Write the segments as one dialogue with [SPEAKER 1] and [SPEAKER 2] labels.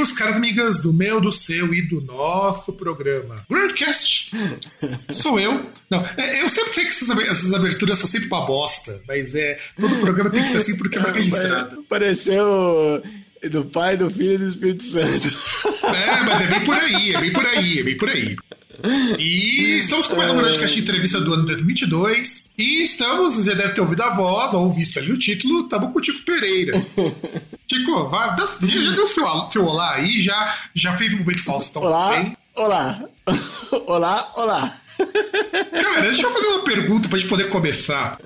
[SPEAKER 1] Amigos, caras amigas do meu, do seu e do nosso programa. Broadcast. Sou eu. Não, é, eu sempre sei que essas, essas aberturas são sempre uma bosta, mas é. Todo programa tem que ser assim porque é marca registrada.
[SPEAKER 2] Pareceu do Pai, do Filho e do Espírito Santo.
[SPEAKER 1] É, mas é bem por aí, é bem por aí, é bem por aí. E estamos com mais uma podcast de entrevista do ano 2022. E estamos, você deve ter ouvido a voz, ou visto ali o título, estamos com o Tico Pereira. Tico, vai, já deu seu, seu olá aí, já, já fez o momento Faustão
[SPEAKER 2] olá. Olá, olá, olá.
[SPEAKER 1] Cara, deixa eu fazer uma pergunta pra gente poder começar.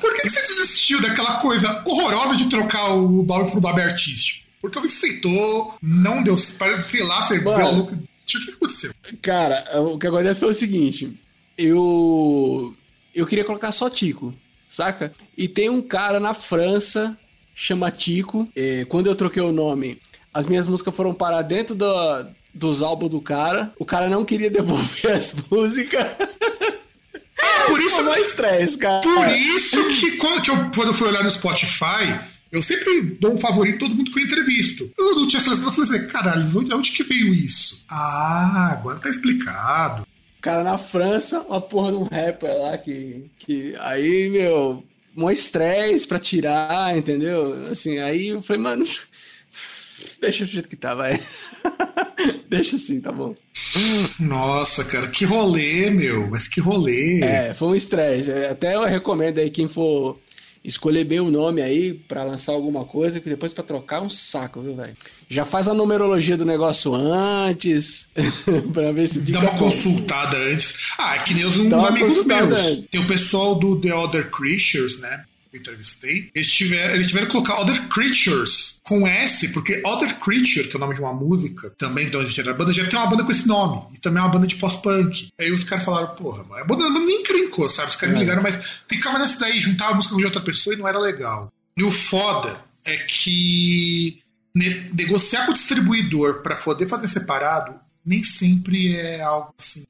[SPEAKER 1] Por que, que você desistiu daquela coisa horrorosa de trocar o nome pro nome artístico? Porque eu vi que você tentou, não deu, sei lá, você deu a louca o que aconteceu?
[SPEAKER 2] Cara, o que acontece foi o seguinte: eu. Eu queria colocar só Tico, saca? E tem um cara na França, chama Tico. É, quando eu troquei o nome, as minhas músicas foram parar dentro do, dos álbuns do cara. O cara não queria devolver as músicas.
[SPEAKER 1] Por isso
[SPEAKER 2] não estresse, cara.
[SPEAKER 1] Por isso que quando, eu, quando eu fui olhar no Spotify, eu sempre dou um favorito todo mundo que eu entrevisto. Eu não tinha seleção, eu falei assim, caralho, onde, onde que veio isso? Ah, agora tá explicado.
[SPEAKER 2] Cara, na França, uma porra de um rapper lá que. que aí, meu, um estresse pra tirar, entendeu? Assim, aí eu falei, mano, deixa do jeito que tá, vai. deixa assim, tá bom.
[SPEAKER 1] Nossa, cara, que rolê, meu, mas que rolê.
[SPEAKER 2] É, foi um estresse. Até eu recomendo aí quem for escolher bem o nome aí para lançar alguma coisa, que depois para trocar é um saco, viu, velho? Já faz a numerologia do negócio antes, para ver se fica.
[SPEAKER 1] Dá uma bom. consultada antes. Ah, é que nem uns amigos meus. Antes. Tem o pessoal do The Other Creatures, né? Entrevistei, eles tiveram, eles tiveram que colocar Other Creatures com S, porque Other Creature, que é o nome de uma música, também que não existe na banda, já tem uma banda com esse nome. E também é uma banda de pós-punk. Aí os caras falaram, porra, a banda, a banda nem crincou, sabe? Os caras é. me ligaram, mas ficava nessa daí, juntava a música de outra pessoa e não era legal. E o foda é que negociar com o distribuidor para poder fazer separado nem sempre é algo assim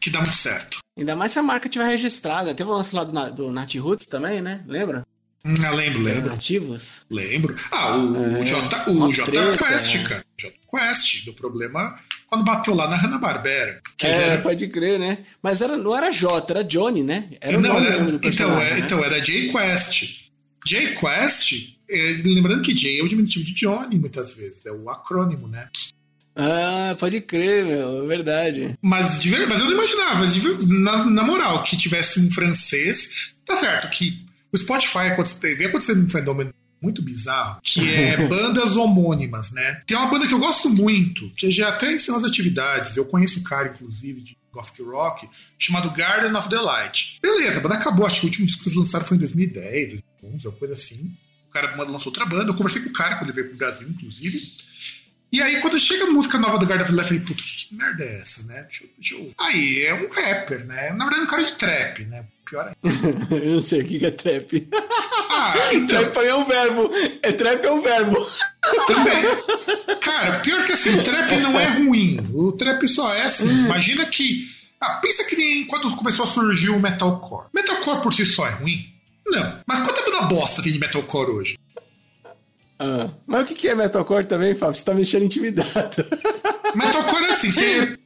[SPEAKER 1] que dá muito certo.
[SPEAKER 2] Ainda mais se a marca tiver registrada. Teve o lance lá do, do Nat Roots também, né? Lembra?
[SPEAKER 1] Ah, lembro, lembro.
[SPEAKER 2] Nativos?
[SPEAKER 1] Lembro. Ah, o, é, J, o J treta, Quest, é. cara. J Quest, do problema quando bateu lá na Hanna-Barbera.
[SPEAKER 2] É, era... pode crer, né? Mas era, não era J, era Johnny, né?
[SPEAKER 1] Era não, era, então, é, né? então, era J Quest. J Quest, é, lembrando que J é o diminutivo de Johnny, muitas vezes. É o acrônimo, né?
[SPEAKER 2] Ah, pode crer, meu, é verdade.
[SPEAKER 1] Mas, de, mas eu não imaginava, na, na moral, que tivesse um francês. Tá certo que o Spotify vem acontecendo um fenômeno muito bizarro, que é bandas homônimas, né? Tem uma banda que eu gosto muito, que já até ensinou as atividades, eu conheço o cara, inclusive, de Gothic Rock, chamado Garden of the Light. Beleza, a banda acabou, acho que o último disco que eles lançaram foi em 2010, 2011, alguma coisa assim. O cara lançou outra banda, eu conversei com o cara quando ele veio pro Brasil, inclusive. E aí, quando chega a música nova do Guarda of Life, eu falei, puta, que merda é essa, né? Deixa deixa eu... Aí, é um rapper, né? Na verdade, é um cara de trap, né? Pior
[SPEAKER 2] ainda. eu não sei o que é trap. Ah, então... Trap é um verbo. É trap é um verbo.
[SPEAKER 1] Também. Cara, pior que assim, o trap não é ruim. O trap só é assim. Imagina que. Ah, pensa que nem quando começou a surgir o metalcore. Metalcore por si só é ruim? Não. Mas quanta banda bosta tem de metalcore hoje?
[SPEAKER 2] Ah, mas o que é metalcore também, Fábio? Você tá mexendo intimidado.
[SPEAKER 1] Metalcore é assim, você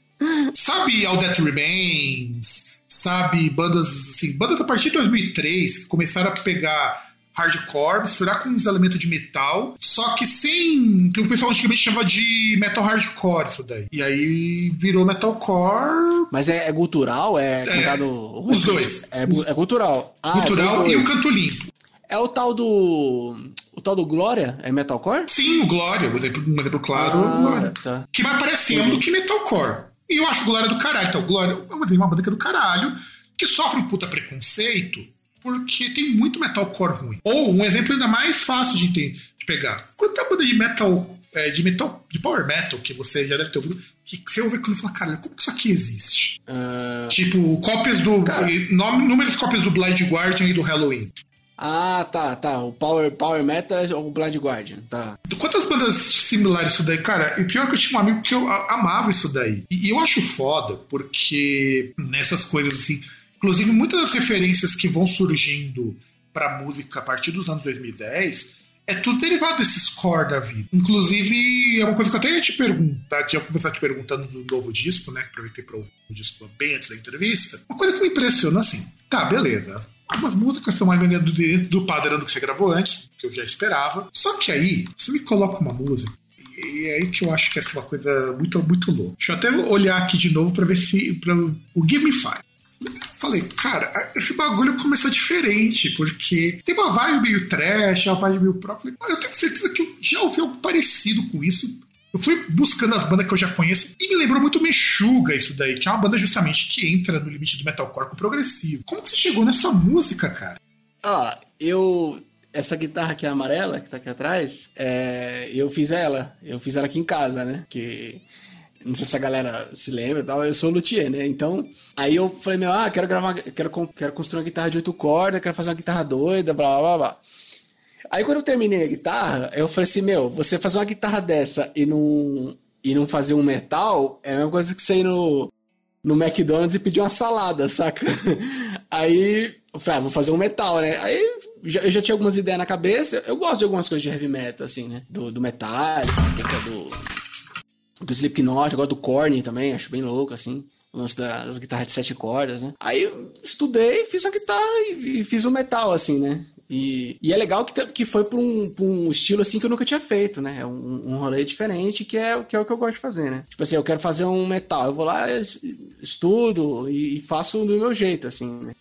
[SPEAKER 1] sabe All That Remains, sabe bandas assim, bandas a partir de 2003 que começaram a pegar hardcore, misturar com uns elementos de metal, só que sem. que o pessoal antigamente chamava de metal hardcore, isso daí. E aí virou metalcore.
[SPEAKER 2] Mas é, é cultural? É, é cantado.
[SPEAKER 1] Os dois.
[SPEAKER 2] É, é cultural.
[SPEAKER 1] Ah, cultural é e o canto limpo.
[SPEAKER 2] É o tal do. O tal do Glória é metalcore?
[SPEAKER 1] Sim, o Glória, um exemplo, um exemplo claro,
[SPEAKER 2] Ah,
[SPEAKER 1] Glória.
[SPEAKER 2] tá.
[SPEAKER 1] Que vai parecendo que metalcore. E eu acho Glória do caralho. Então, Glória é uma banda que é do caralho, que sofre um puta preconceito, porque tem muito metalcore ruim. Ou um exemplo ainda mais fácil de, entender, de pegar. Quanta banda de metal, é, de metal, de power metal que você já deve ter ouvido, que você ouve quando fala, cara, como que isso aqui existe?
[SPEAKER 2] Ah,
[SPEAKER 1] Tipo, cópias do.
[SPEAKER 2] Cara.
[SPEAKER 1] nome, números cópias do Blind Guardian e do Halloween.
[SPEAKER 2] Ah, tá, tá. O Power, Power Metal é o Blind Guardian, tá.
[SPEAKER 1] Quantas bandas similares isso daí? Cara, e pior que eu tinha um amigo que eu amava isso daí. E, eu acho foda, porque nessas coisas assim. Inclusive, muitas das referências que vão surgindo pra música a partir dos anos 2010 é tudo derivado desses core da vida. Inclusive, é uma coisa que eu até ia te perguntar, que eu ia começar te perguntando do novo disco, né? Que aproveitei para ouvir o disco bem antes da entrevista. Uma coisa que me impressiona assim, tá, beleza. Algumas músicas estão mais dentro do padrão do que você gravou antes, que eu já esperava. Só que aí, você me coloca uma música. E é aí que eu acho que essa é uma coisa muito, muito louca. Deixa eu até olhar aqui de novo pra ver se. Pra, o Give Me Five. Falei, cara, esse bagulho começou diferente, porque tem uma vibe meio trash, uma vibe meio própria. Eu tenho certeza que eu já ouvi algo parecido com isso. Eu fui buscando as bandas que eu já conheço e me lembrou muito Meshuga isso daí, que é uma banda justamente que entra no limite do metalcore com progressivo. Como que você chegou nessa música, cara?
[SPEAKER 2] Ah, eu. Essa guitarra aqui amarela, que tá aqui atrás, é, eu fiz ela. Eu fiz ela aqui em casa, né? Que. Não sei se a galera se lembra e tal, eu sou luthier, né? Então, aí eu falei, meu, ah, quero gravar, quero, quero construir uma guitarra de oito cordas, quero fazer uma guitarra doida, blá blá blá. Aí quando eu terminei a guitarra, eu falei assim, meu, você fazer uma guitarra dessa e não, e não fazer um metal é a mesma coisa que você ir no, no McDonald's e pedir uma salada, saca? Aí eu falei, ah, vou fazer um metal, né? Aí já- eu já tinha algumas ideias na cabeça. Eu gosto de algumas coisas de heavy metal, assim, né? Do, do do, do Slipknot, agora do Korn também, acho bem louco, assim. O lance da- das guitarras de sete cordas, né? Aí eu estudei, fiz a guitarra e, e fiz o metal, assim, né? E, e é legal que, que foi pra um, pra um estilo assim que eu nunca tinha feito, né? É um, um rolê diferente que é, que é o que eu gosto de fazer, né? Tipo assim, eu quero fazer um metal, eu vou lá, es- estudo e, e faço do meu jeito, assim, né?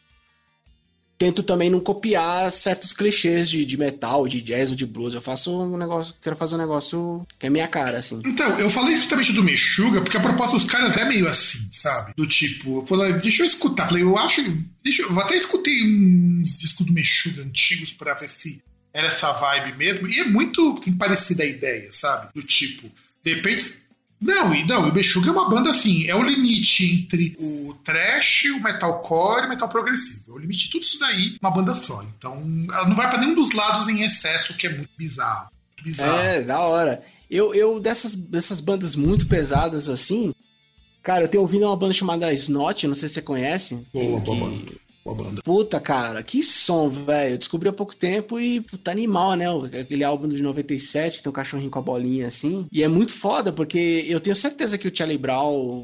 [SPEAKER 2] Tento também não copiar certos clichês de, de metal, de jazz ou de blues. Eu faço um negócio, quero fazer um negócio que é minha cara, assim.
[SPEAKER 1] Então, eu falei justamente do Meshuga, porque a proposta dos caras é meio assim, sabe? Do tipo, eu falei, deixa eu escutar. Falei, eu acho. Deixa eu, eu até escutei uns discos do Meshuga antigos pra ver se era essa vibe mesmo. E é muito parecida a ideia, sabe? Do tipo, de repente. Não, e não, o Meshuga é uma banda assim, é o limite entre o trash, o metalcore e o metal progressivo. É o limite de tudo isso daí, uma banda só. Então, ela não vai pra nenhum dos lados em excesso, que é muito bizarro. Muito bizarro.
[SPEAKER 2] É, da hora. Eu, eu dessas, dessas bandas muito pesadas assim, cara, eu tenho ouvido uma banda chamada Snot, não sei se você conhece.
[SPEAKER 1] Boa, boa banda. Banda.
[SPEAKER 2] Puta, cara, que som, velho. Eu descobri há pouco tempo e puta animal, né? Aquele álbum de 97, que tem um cachorrinho com a bolinha assim. E é muito foda, porque eu tenho certeza que o Charlie Brown,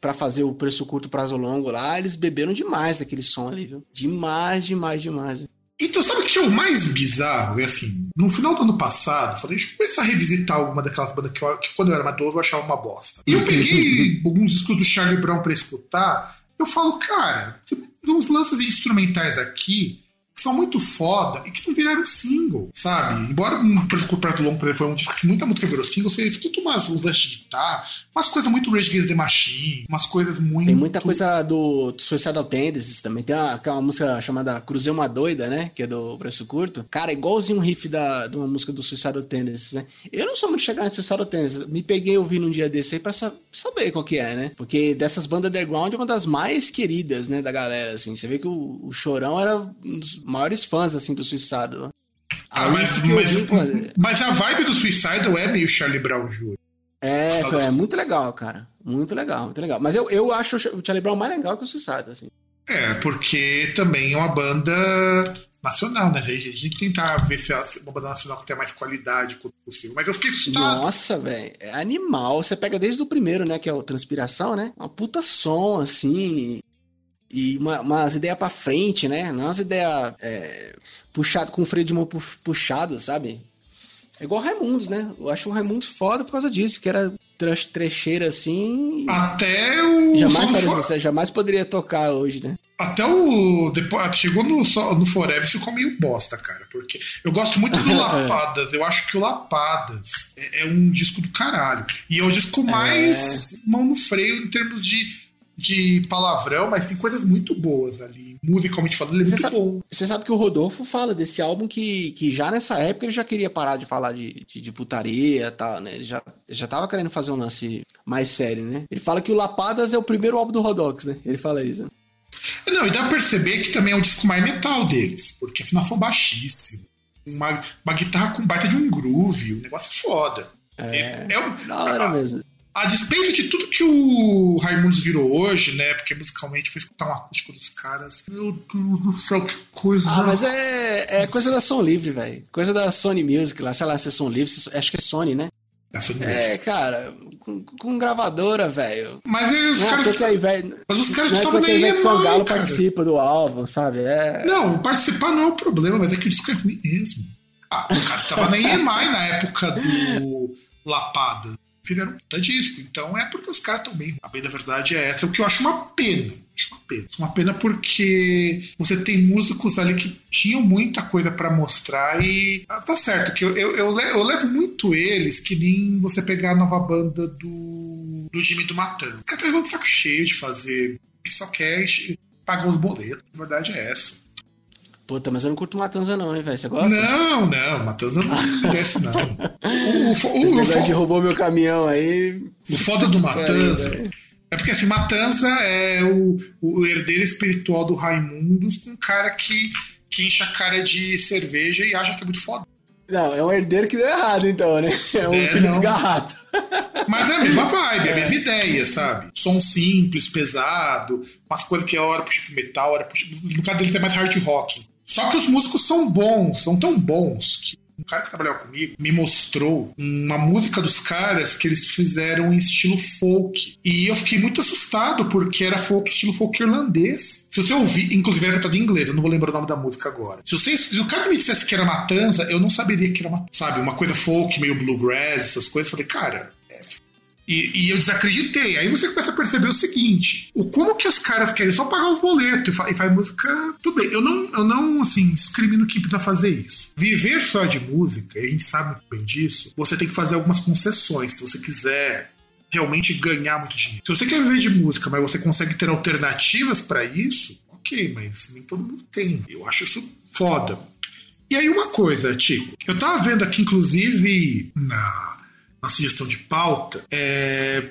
[SPEAKER 2] pra fazer o preço curto, prazo longo lá, eles beberam demais daquele som ali, viu? Demais, demais, demais.
[SPEAKER 1] Então, sabe o que é o mais bizarro? É assim, no final do ano passado, falei, deixa eu começar a revisitar alguma daquelas bandas que, eu- que quando eu era mais novo eu achava uma bosta. E eu peguei alguns discos do Charlie Brown pra escutar, eu falo, cara, tem uns lances instrumentais aqui que são muito foda e que não viraram single, sabe? Embora um Preço Prato Longo por exemplo, foi um disco que muita música virou single, você escuta umas luzes de guitarra, umas coisas muito Rage Against the Machine, umas coisas muito...
[SPEAKER 2] Tem muita coisa do Suicidal Tendencies também. Tem uma, aquela música chamada Cruzei uma Doida, né? Que é do Preço Curto. Cara, é igualzinho um riff da, de uma música do Suicidal Tendencies, né? Eu não sou muito chegado em Suicidal Tendencies. Me peguei ouvindo um dia desse aí pra sa- saber qual que é, né? Porque dessas bandas underground é uma das mais queridas, né? Da galera, assim. Você vê que o, o Chorão era um dos maiores fãs, assim, do Suicidal.
[SPEAKER 1] Ah, mas,
[SPEAKER 2] pô,
[SPEAKER 1] mas a vibe do Suicidal é meio Charlie Brown Jr.
[SPEAKER 2] É,
[SPEAKER 1] das
[SPEAKER 2] é muito legal, cara. Muito legal, muito legal. Mas eu, eu acho o Charlie Brown mais legal que o Suicide, assim.
[SPEAKER 1] É, porque também é uma banda nacional, né? A gente a gente tentar ver se é uma banda nacional que tem mais qualidade quanto possível. Mas eu fiquei assustado.
[SPEAKER 2] Nossa, velho, é animal. Você pega desde o primeiro, né, que é o Transpiração, né? Uma puta som, assim. E uma- umas ideias pra frente, né? Não umas ideias é, puxado, com freio de mão pu- puxado, sabe? É igual Raimundos, né? Eu acho o Raimundos foda por causa disso, que era trecheira assim.
[SPEAKER 1] Até o.
[SPEAKER 2] Jamais, for... jamais poderia tocar hoje, né?
[SPEAKER 1] Até o. Depois, chegou no, no Forever ficou meio bosta, cara. Porque eu gosto muito do Lapadas. eu acho que o Lapadas é, é, um disco do caralho. E é o disco mais é... mão no freio em termos de, de palavrão, mas tem coisas muito boas ali. Musicalmente falando, ele é você muito
[SPEAKER 2] sabe,
[SPEAKER 1] bom.
[SPEAKER 2] Você sabe que o Rodolfo fala desse álbum que, que já nessa época ele já queria parar de falar de, de, de putaria e tal, né? Ele já, já tava querendo fazer um lance mais sério, né? Ele fala que o Lapadas é o primeiro álbum do Rodox, né? Ele fala isso.
[SPEAKER 1] Não, e dá pra perceber que também é o disco mais metal deles, porque a afinação baixíssima. Uma, uma guitarra com baita de um groove, um negócio foda.
[SPEAKER 2] É, é, é um, da hora a, mesmo.
[SPEAKER 1] A despeito de tudo que o Raimundos virou hoje, né? Porque musicalmente foi escutar um acústico dos caras. Meu Deus do céu, que coisa.
[SPEAKER 2] Ah, mas é, é coisa da Som Livre, velho. Coisa da Sony Music lá, sei lá se é Som Livre, acho que é Sony, né? É, cara, com, com gravadora, velho.
[SPEAKER 1] Mas eles,
[SPEAKER 2] os
[SPEAKER 1] caras.
[SPEAKER 2] Que véio,
[SPEAKER 1] mas os caras estavam nem EMI,
[SPEAKER 2] São Galo cara. participa do álbum, sabe? É...
[SPEAKER 1] Não, participar não é o problema, mas é que o disco é ruim mesmo. Ah, os caras estavam na EMI na época do Lapada. Fizeram um puta disco. Então é porque os caras estão bem. A bem da verdade é essa, o que eu acho uma pena. Acho uma pena. Uma pena porque você tem músicos ali que tinham muita coisa para mostrar e ah, tá certo que eu, eu, eu, levo, muito eles que nem você pegar a nova banda do, do Jimmy do Matan. O cara tá um saco cheio de fazer, que só quer pagar os boletos. A verdade é essa.
[SPEAKER 2] Puta, mas eu não curto Matanza não, hein, velho? Você gosta?
[SPEAKER 1] Não, não, Matanza não desce, não.
[SPEAKER 2] O, o, o, o, o, roubou meu caminhão aí.
[SPEAKER 1] O foda do Matanza é porque assim, Matanza é o, o herdeiro espiritual do Raimundos com um cara que, que enche a cara de cerveja e acha que é muito foda.
[SPEAKER 2] Não, é um herdeiro que deu errado, então, né? É um é, filho não. desgarrado.
[SPEAKER 1] Mas é a mesma vibe, é. a mesma ideia, sabe? Som simples, pesado, umas coisas que a hora pro metal, hora puxa. No caso dele é mais hard rock. Só que os músicos são bons, são tão bons que um cara que trabalhava comigo me mostrou uma música dos caras que eles fizeram em estilo folk. E eu fiquei muito assustado porque era folk, estilo folk irlandês. Se você ouvir, inclusive era cantado em inglês, eu não vou lembrar o nome da música agora. Se, você, se o cara me dissesse que era Matanza, eu não saberia que era uma, sabe, uma coisa folk, meio bluegrass, essas coisas. Eu falei, cara, e, e, eu desacreditei. Aí você começa a perceber o seguinte: o como que os caras querem só pagar os boletos e, fa e faz música. Tudo bem. Eu não, eu não assim, discrimino quem precisa fazer isso. Viver só de música, a gente sabe muito bem disso, você tem que fazer algumas concessões. Se você quiser realmente ganhar muito dinheiro. Se você quer viver de música, mas você consegue ter alternativas para isso, ok, mas nem todo mundo tem. Eu acho isso foda. E aí, uma coisa, Tico, eu tava vendo aqui, inclusive, na uma sugestão de pauta. É...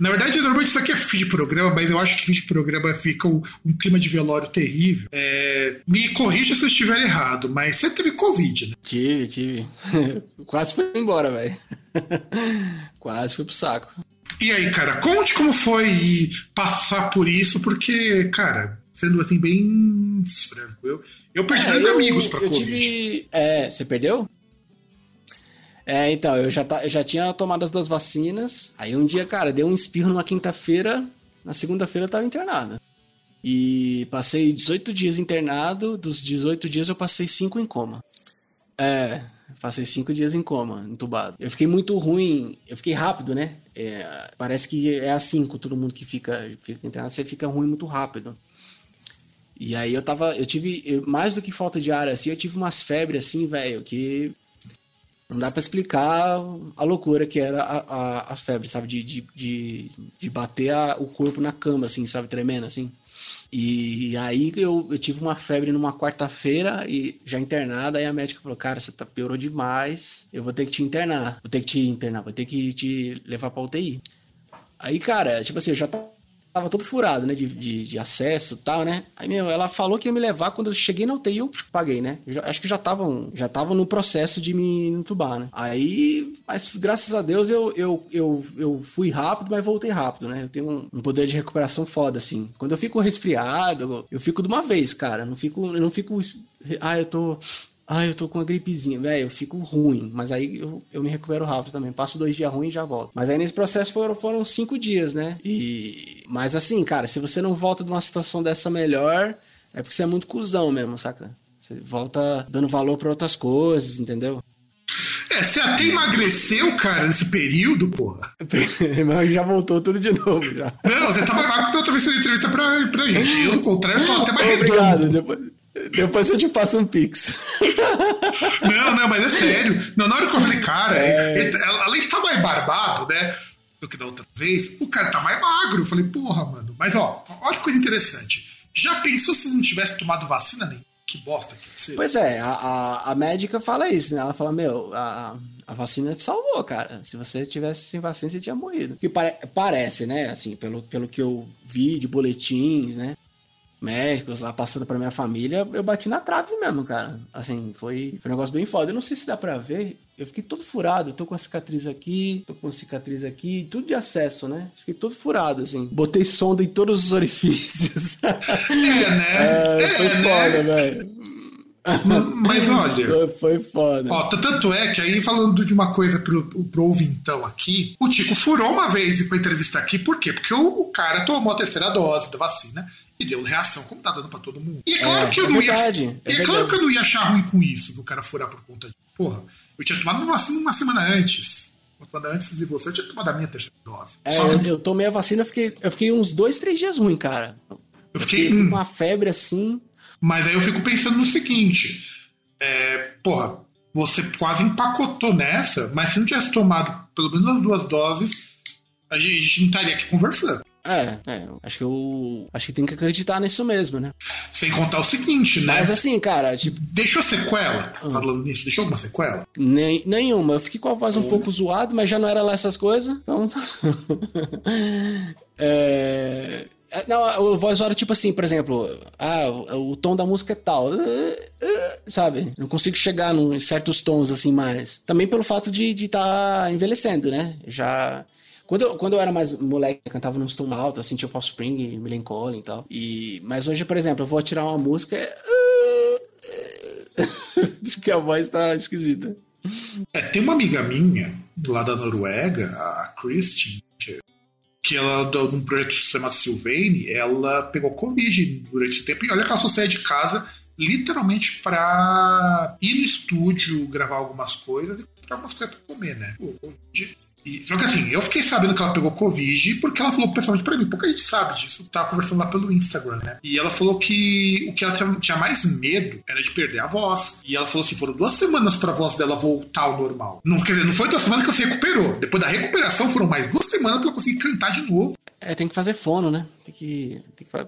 [SPEAKER 1] Na verdade, normalmente isso aqui é fim de programa, mas eu acho que fim de programa fica um, um clima de velório terrível. É... Me corrija se eu estiver errado, mas você teve Covid, né?
[SPEAKER 2] Tive, tive. Quase fui embora, velho. Quase fui pro saco.
[SPEAKER 1] E aí, cara, conte como foi passar por isso, porque, cara, sendo assim bem franco, eu, eu perdi é, eu, amigos pra eu Covid. Tive...
[SPEAKER 2] É, você perdeu? É, então, eu já, tá, eu já tinha tomado as duas vacinas. Aí um dia, cara, deu um espirro numa quinta-feira. Na segunda-feira eu tava internado. E passei 18 dias internado. Dos 18 dias eu passei 5 em coma. É, passei 5 dias em coma, entubado. Eu fiquei muito ruim. Eu fiquei rápido, né? É, parece que é assim com todo mundo que fica, fica internado. Você fica ruim muito rápido. E aí eu tava. Eu tive. Eu, mais do que falta de ar, assim, eu tive umas febres assim, velho, que não dá para explicar a loucura que era a, a, a febre, sabe? De, de, de, de bater a, o corpo na cama, assim, sabe? Tremendo, assim. E aí eu, eu tive uma febre numa quarta-feira e já internada, aí a médica falou, cara, você tá, piorou demais, eu vou ter que te internar, vou ter que te internar, vou ter que te levar pra UTI. Aí, cara, tipo assim, eu já tava todo furado, né? De, de, de acesso e tal, né? Aí, meu, ela falou que ia me levar. Quando eu cheguei na UTI, eu paguei, né? Eu já, acho que já tava, já tava no processo de me entubar, né? Aí, mas graças a Deus eu, eu, eu, eu fui rápido, mas voltei rápido, né? Eu tenho um, um poder de recuperação foda, assim. Quando eu fico resfriado, eu fico de uma vez, cara. Não fico, eu não fico. Ah, eu tô ah, eu tô com uma gripezinha, velho, eu fico ruim, mas aí eu, eu me recupero rápido também. Passo dois dias ruim e já volto. Mas aí nesse processo foram, foram cinco dias, né? E. Mas assim, cara, se você não volta de uma situação dessa melhor, é porque você é muito cuzão mesmo, saca? Você volta dando valor para outras coisas, entendeu?
[SPEAKER 1] É, você até emagreceu, cara, nesse período, porra.
[SPEAKER 2] Mas já voltou tudo de novo, já.
[SPEAKER 1] Não, você mais magro que outra vez você entrevista pra, pra gente. Eu, ao contrário, tô até mais
[SPEAKER 2] Obrigado.
[SPEAKER 1] redondo.
[SPEAKER 2] Depois, depois eu te passo um pix.
[SPEAKER 1] Não, não, mas é sério. Não, na hora que eu falei, cara,
[SPEAKER 2] É.
[SPEAKER 1] ele- ele- além de estar mais barbado, né? Do que da outra vez, o cara tá mais magro. Eu falei, porra, mano. Mas ó, olha que coisa interessante. Já pensou se não tivesse tomado vacina nem? Que bosta que ia ser.
[SPEAKER 2] Pois é, a, a, a médica fala isso, né? Ela fala, meu, a, a vacina te salvou, cara. Se você tivesse sem vacina, você tinha morrido. Que pare- parece, né? Assim, pelo, pelo que eu vi de boletins, né? Médicos lá passando pra minha família, eu bati na trave mesmo, cara. Assim, foi, foi um negócio bem foda. Eu não sei se dá pra ver. Eu fiquei todo furado. Eu tô com a cicatriz aqui, tô com a cicatriz aqui, tudo de acesso, né? Fiquei todo furado, assim. Botei sonda em todos os orifícios.
[SPEAKER 1] É, né?
[SPEAKER 2] É, foi
[SPEAKER 1] é,
[SPEAKER 2] foda,
[SPEAKER 1] né?
[SPEAKER 2] velho.
[SPEAKER 1] Mas olha.
[SPEAKER 2] Foi foda.
[SPEAKER 1] Ó, tanto é que aí, falando de uma coisa pro, pro ouvintão aqui, o Tico furou uma vez com a entrevista aqui, por quê? Porque o, o cara tomou a terceira dose da vacina e deu reação, como tá dando pra todo mundo. E é claro
[SPEAKER 2] É,
[SPEAKER 1] que eu
[SPEAKER 2] é
[SPEAKER 1] não
[SPEAKER 2] verdade,
[SPEAKER 1] ia.
[SPEAKER 2] é
[SPEAKER 1] e é claro que eu não ia achar ruim com isso, do cara furar por conta de. Porra, eu tinha tomado uma vacina uma semana antes. Uma semana antes de você, eu tinha tomado a minha terceira dose.
[SPEAKER 2] É,
[SPEAKER 1] Só
[SPEAKER 2] eu,
[SPEAKER 1] que
[SPEAKER 2] eu tomei a vacina, eu fiquei, eu fiquei uns dois, três dias ruim, cara.
[SPEAKER 1] eu fiquei.
[SPEAKER 2] com
[SPEAKER 1] hum,
[SPEAKER 2] uma febre assim.
[SPEAKER 1] Mas aí eu fico pensando no seguinte: é, porra, você quase empacotou nessa, mas se não tivesse tomado pelo menos as duas doses, a gente, a gente não estaria aqui conversando.
[SPEAKER 2] É, é, acho que eu. Acho que tem que acreditar nisso mesmo, né?
[SPEAKER 1] Sem contar o seguinte, né?
[SPEAKER 2] Mas assim, cara, tipo,
[SPEAKER 1] Deixou sequela?
[SPEAKER 2] Hum.
[SPEAKER 1] Falando nisso, deixou alguma sequela?
[SPEAKER 2] nem, nenhuma. Eu fiquei com a voz um pouco zoada, mas já não era lá essas coisas. Então. é. É, Não, a voz era tipo assim, por exemplo, ah, o, o tom da música é tal, sabe? Não consigo chegar num- em certos tons assim mais. Também pelo fato de estar tá envelhecendo, né? Já. Quando eu, quando eu era mais moleque, eu cantava num tom alto, assim, tipo Offspring, Melancholy e tal. E, mas hoje, por exemplo, eu vou tirar uma música. é- Diz que a voz tá esquisita.
[SPEAKER 1] É, tem uma amiga minha, lá da Noruega, a Christine, que, que ela, num projeto chamado Sylvane, ela pegou Covid durante esse tempo. E olha que ela só saía de casa literalmente pra ir no estúdio, gravar algumas coisas e comprar algumas coisas pra comer, né? Pô. E- só que assim, eu fiquei sabendo que ela pegou Covid porque ela falou pessoalmente pra mim, pouca gente sabe disso. Tava conversando lá pelo Instagram, né? E ela falou que o que ela tinha- mais medo era de perder a voz. E ela falou assim: foram duas semanas pra voz dela voltar ao normal. Não, quer dizer, não foi duas semanas que ela se recuperou. Depois da recuperação foram mais duas semanas pra ela conseguir cantar de novo.
[SPEAKER 2] É, tem que fazer fono, né? Tem que. Tem que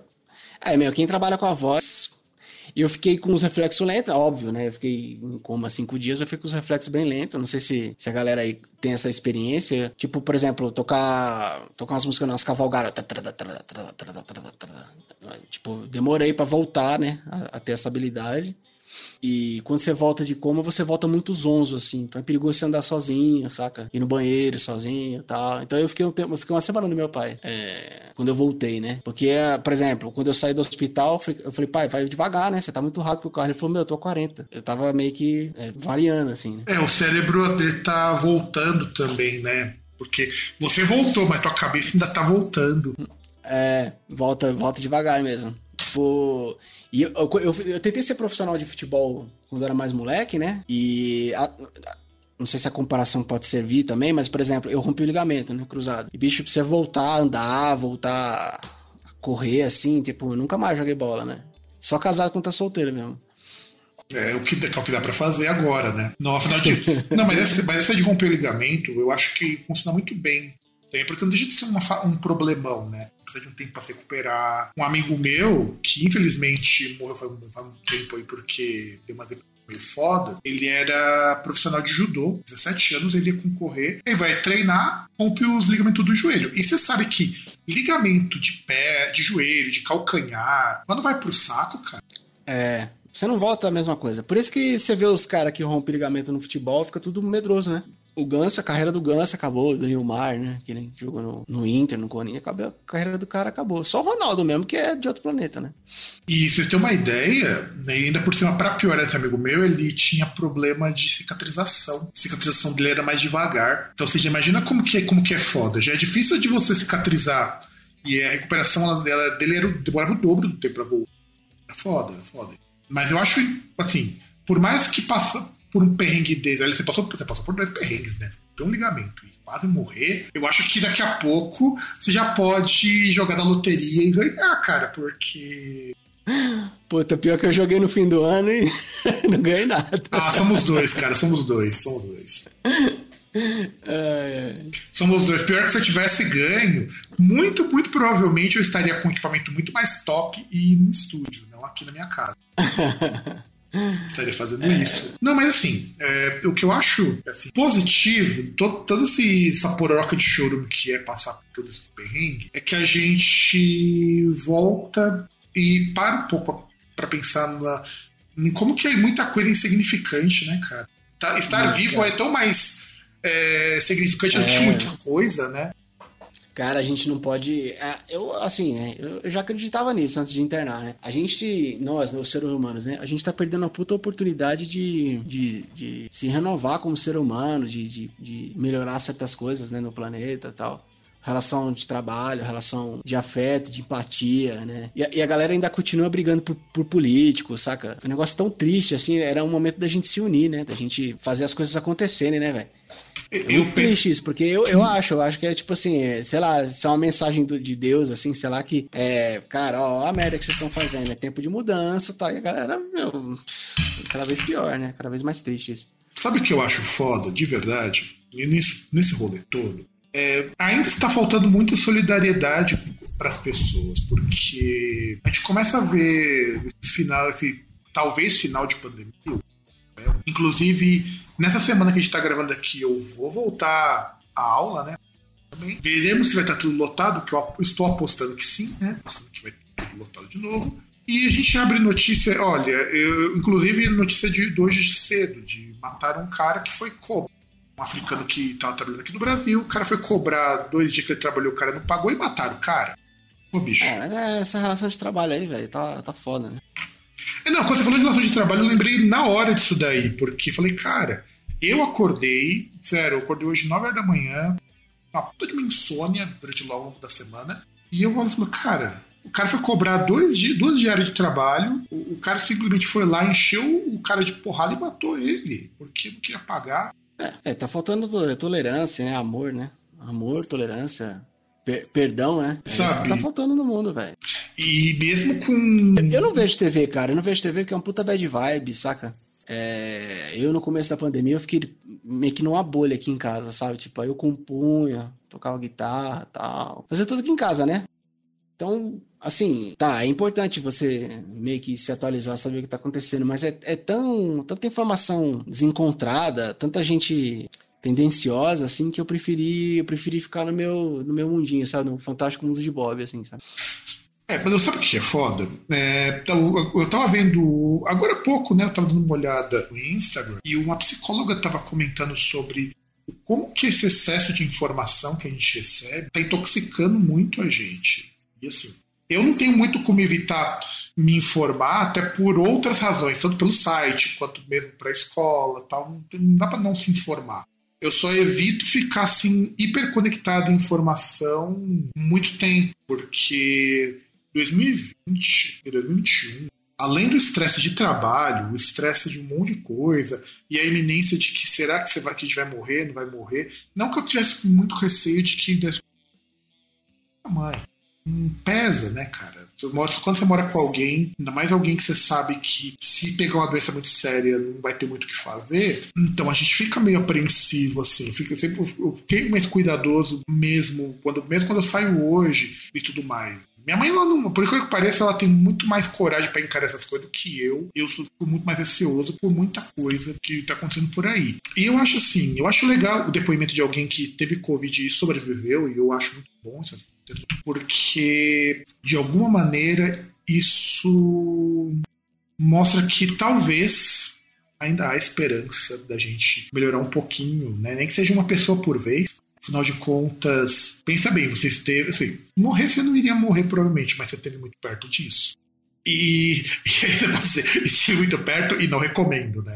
[SPEAKER 2] É, meu, quem trabalha com a voz. E eu fiquei com os reflexos lentos, óbvio, né? Eu fiquei em coma cinco dias, eu fiquei com os reflexos bem lentos. Não sei se, se a galera aí tem essa experiência. Tipo, por exemplo, tocar, tocar umas músicas nas cavalgadas. Tipo, demorei pra voltar, né? A, a ter essa habilidade. E quando você volta de coma, você volta muito zonzo, assim. Então é perigoso você andar sozinho, saca? Ir no banheiro sozinho e tal. Então eu fiquei um tempo, eu fiquei uma semana no meu pai. é, quando eu voltei, né? Porque, é, por exemplo, quando eu saí do hospital, eu falei- pai, vai devagar, né? Você tá muito rápido pro carro. Ele falou, meu, eu tô a 40. Eu tava meio que é, variando, assim, né?
[SPEAKER 1] É, o cérebro dele tá voltando também, né? Porque você voltou, mas tua cabeça ainda tá voltando.
[SPEAKER 2] É, volta, volta devagar mesmo. Tipo. E eu, eu, eu- tentei ser profissional de futebol quando eu era mais moleque, né? E. a- a- não sei se a comparação pode servir também, mas, por exemplo, eu rompi o ligamento, né? Cruzado. E, bicho, você voltar a andar, voltar a correr assim, tipo, nunca mais joguei bola, né? Só casado quando tá solteiro mesmo.
[SPEAKER 1] É o que, é o que dá pra fazer agora, né? Não, afinal de. não, mas essa, mas essa de romper o ligamento, eu acho que funciona muito bem. Porque não deixa de ser uma um problemão, né? Precisa de um tempo pra se recuperar. Um amigo meu, que infelizmente morreu faz, faz um tempo aí porque deu uma depressão meio foda, ele era profissional de judô, 17 anos, ele ia concorrer, ele vai treinar, rompe os ligamentos do joelho. E você sabe que ligamento de pé, de joelho, de calcanhar, quando vai pro saco, cara,
[SPEAKER 2] É. Você não volta a mesma coisa. Por isso que você vê os caras que rompem ligamento no futebol, fica tudo medroso, né? O Ganso, a carreira do Ganso acabou, do Nilmar, né? Que ele jogou no, no Inter, no Corinthians, acabou, a carreira do cara acabou. Só o Ronaldo mesmo, que é de outro planeta, né?
[SPEAKER 1] E você tem uma ideia, né, ainda por cima, pra piorar esse amigo meu, ele tinha problema de cicatrização. A cicatrização dele era mais devagar. Então você já imagina como que, é- como que é foda. Já é difícil de você cicatrizar. E a recuperação ela- dela- dele era, demorava o dobro do tempo pra voltar. É foda, é foda. Mas eu acho, assim, por mais que passa. Por um perrengue desse. Você passou, você passou por dois perrengues, né? Tem um ligamento e quase morrer. Eu acho que daqui a pouco você já pode jogar na loteria e ganhar, cara, porque.
[SPEAKER 2] Puta, pior que eu joguei no fim do ano e não ganhei nada.
[SPEAKER 1] Ah, somos dois, cara, somos dois, somos dois.
[SPEAKER 2] É,
[SPEAKER 1] Somos dois. Pior que se eu tivesse ganho, muito, muito provavelmente eu estaria com um equipamento muito mais top e no estúdio, não aqui na minha casa. estaria fazendo isso. Não, mas assim, é, o que eu acho assim, positivo, todo, todo esse, essa pororoca de showroom que é passar por todo esse perrengue, é que a gente volta e para um pouco para pensar na, em como que é muita coisa insignificante, né, cara? Tá- estar vivo
[SPEAKER 2] cara.
[SPEAKER 1] é tão mais é, significante do que
[SPEAKER 2] É.
[SPEAKER 1] muita coisa, né?
[SPEAKER 2] Cara, a gente não pode. é, Eu, assim, né? Eu, já acreditava nisso antes de internar, né? A gente, nós, né, os seres humanos, né? A gente tá perdendo uma puta oportunidade de, de, de se renovar como ser humano, de, de, de melhorar certas coisas, né, no planeta e tal. Relação de trabalho, relação de afeto, de empatia, né? E a, e a galera ainda continua brigando por, por políticos, saca? Um negócio tão triste, assim, era um momento da gente se unir, né? Da gente fazer as coisas acontecerem, né, velho? É muito triste isso, porque eu, eu acho, eu acho que é tipo assim, é, sei lá, isso é uma mensagem do- de Deus, assim, sei lá, que é, cara, ó, a merda que vocês estão fazendo, é tempo de mudança e tal, e a galera, meu, cada vez pior, né? Cada vez mais triste isso.
[SPEAKER 1] Sabe o que eu acho foda, de verdade? E nisso, nesse rolê todo? É, ainda está faltando muita solidariedade para as pessoas, porque a gente começa a ver esse final, esse talvez final de pandemia. né? Inclusive, nessa semana que a gente está gravando aqui, eu vou voltar à aula, né? Também. Veremos se vai estar tudo lotado, que eu estou apostando que sim, né? Apostando que vai estar tudo lotado de novo. E a gente abre notícia, olha, eu, inclusive notícia de, de hoje cedo, de matar um cara que foi cobrar. Um africano que estava trabalhando aqui no Brasil, o cara foi cobrar dois dias que ele trabalhou, o cara não pagou e mataram o cara. Ô, bicho.
[SPEAKER 2] É essa relação de trabalho aí, velho, tá, tá foda, né?
[SPEAKER 1] É, Não, quando você falou de relação de trabalho, eu lembrei na hora disso daí, porque falei, cara, eu acordei, sério, eu acordei hoje 9 horas da manhã, uma puta de uma insônia durante o longo da semana, e eu falo, cara, o cara foi cobrar dois, duas diárias de trabalho, o, o cara simplesmente foi lá, encheu o cara de porrada e matou ele, porque não queria pagar.
[SPEAKER 2] É, tá faltando to- tolerância, né? Amor, né? Amor, tolerância, per- perdão, né? É isso que
[SPEAKER 1] Sabe?
[SPEAKER 2] tá faltando no mundo, velho.
[SPEAKER 1] E mesmo com.
[SPEAKER 2] Eu não vejo TV, cara. Eu não vejo TV porque é um puta bad vibe, saca? É, eu no começo da pandemia eu fiquei meio que numa bolha aqui em casa, sabe? Tipo, aí eu compunha, tocava guitarra tal. Fazia tudo aqui em casa, né? Então, assim, tá, é importante você meio que se atualizar, saber o que tá acontecendo, mas é, é tão, tanta informação desencontrada, tanta gente tendenciosa, assim, que eu preferi, eu preferi ficar no meu, no meu mundinho, sabe? No fantástico mundo de Bob, assim, sabe?
[SPEAKER 1] É, mas sabe o que é foda? É, então, eu, tava vendo. Agora há pouco, né? Eu tava dando uma olhada no Instagram e uma psicóloga tava comentando sobre como que esse excesso de informação que a gente recebe tá intoxicando muito a gente. E assim, eu não tenho muito como evitar me informar, até por outras razões, tanto pelo site quanto mesmo pra escola tal. Não, dá pra não se informar. Eu só evito ficar assim hiperconectado em informação muito tempo, porque 2020 e 2021, além do estresse de trabalho, o estresse de um monte de coisa e a iminência de que será que você vai que vai morrer, não vai morrer, não que eu tivesse muito receio de que mãe pesa, né, cara? Quando você mora com alguém, ainda mais alguém que você sabe que se pegar uma doença muito séria não vai ter muito o que fazer, então a gente fica meio apreensivo, assim. Fica sempre, eu fiquei mais cuidadoso mesmo quando, mesmo quando eu saio hoje e tudo mais. Minha mãe, ela não, por incrível que pareça, ela tem muito mais coragem pra encarar essas coisas do que eu. Eu sou fico muito mais receoso por muita coisa que tá acontecendo por aí. E eu acho assim, eu acho legal o depoimento de alguém que teve Covid e sobreviveu, e eu acho muito bom isso, porque de alguma maneira isso mostra que talvez ainda há esperança da gente melhorar um pouquinho, né? Nem que seja uma pessoa por vez. Afinal de contas, pensa bem, você esteve. Assim, morrer você não iria morrer provavelmente, mas você esteve muito perto disso. E, e você estive muito perto e não recomendo, né?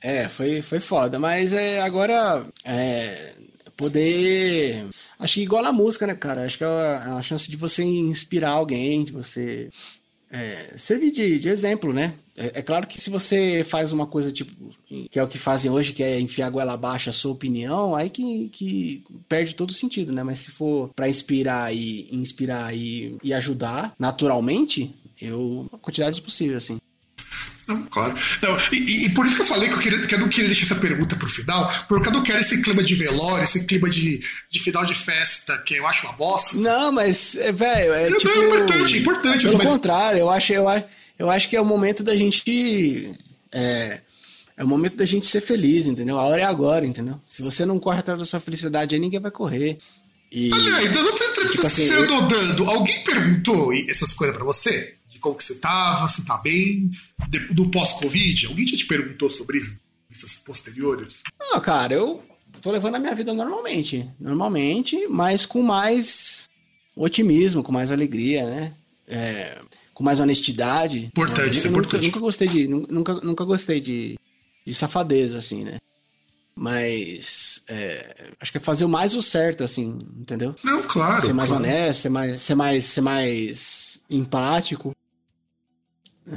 [SPEAKER 2] É, foi, foi foda, mas é, agora é, poder. Acho que igual na música, né, cara? Acho que é uma, é chance de você inspirar alguém, de você é, servir de, de, exemplo, né? É, é, claro que se você faz uma coisa tipo, que é o que fazem hoje, que é enfiar a goela abaixo a sua opinião, aí que, que perde todo o sentido, né? Mas se for para inspirar e inspirar e, e ajudar naturalmente, eu, a quantidade possível, assim.
[SPEAKER 1] Não, claro. Não, e, e, por isso que eu falei que eu, queria, que eu não queria deixar essa pergunta pro final, porque eu não quero esse clima de velório, esse clima de, de final de festa, que eu acho uma bosta.
[SPEAKER 2] Não, mas, é, velho, é, é tipo...
[SPEAKER 1] É importante, é importante.
[SPEAKER 2] Pelo mas... contrário, eu acho, eu, eu acho que é o momento da gente... É, é o momento da gente ser feliz, entendeu? A hora é agora, entendeu? Se você não corre atrás da sua felicidade, aí ninguém vai correr. E,
[SPEAKER 1] Aliás, nas outras entrevistas tipo assim, que você andou dando, alguém perguntou essas coisas para você? de como que você tava, se tá bem, do pós-Covid? Alguém já te perguntou sobre? Essas posteriores?
[SPEAKER 2] Não, cara, eu tô levando a minha vida normalmente. Normalmente, mas com mais otimismo, com mais alegria, né? É, com mais honestidade.
[SPEAKER 1] Importante,
[SPEAKER 2] né?
[SPEAKER 1] é importante.
[SPEAKER 2] Nunca gostei de, nunca, nunca gostei de, de safadeza, assim, né? Mas é, acho que é fazer mais o certo, assim, entendeu?
[SPEAKER 1] Não, claro.
[SPEAKER 2] Ser mais
[SPEAKER 1] claro.
[SPEAKER 2] honesto, ser mais, ser mais, ser mais empático.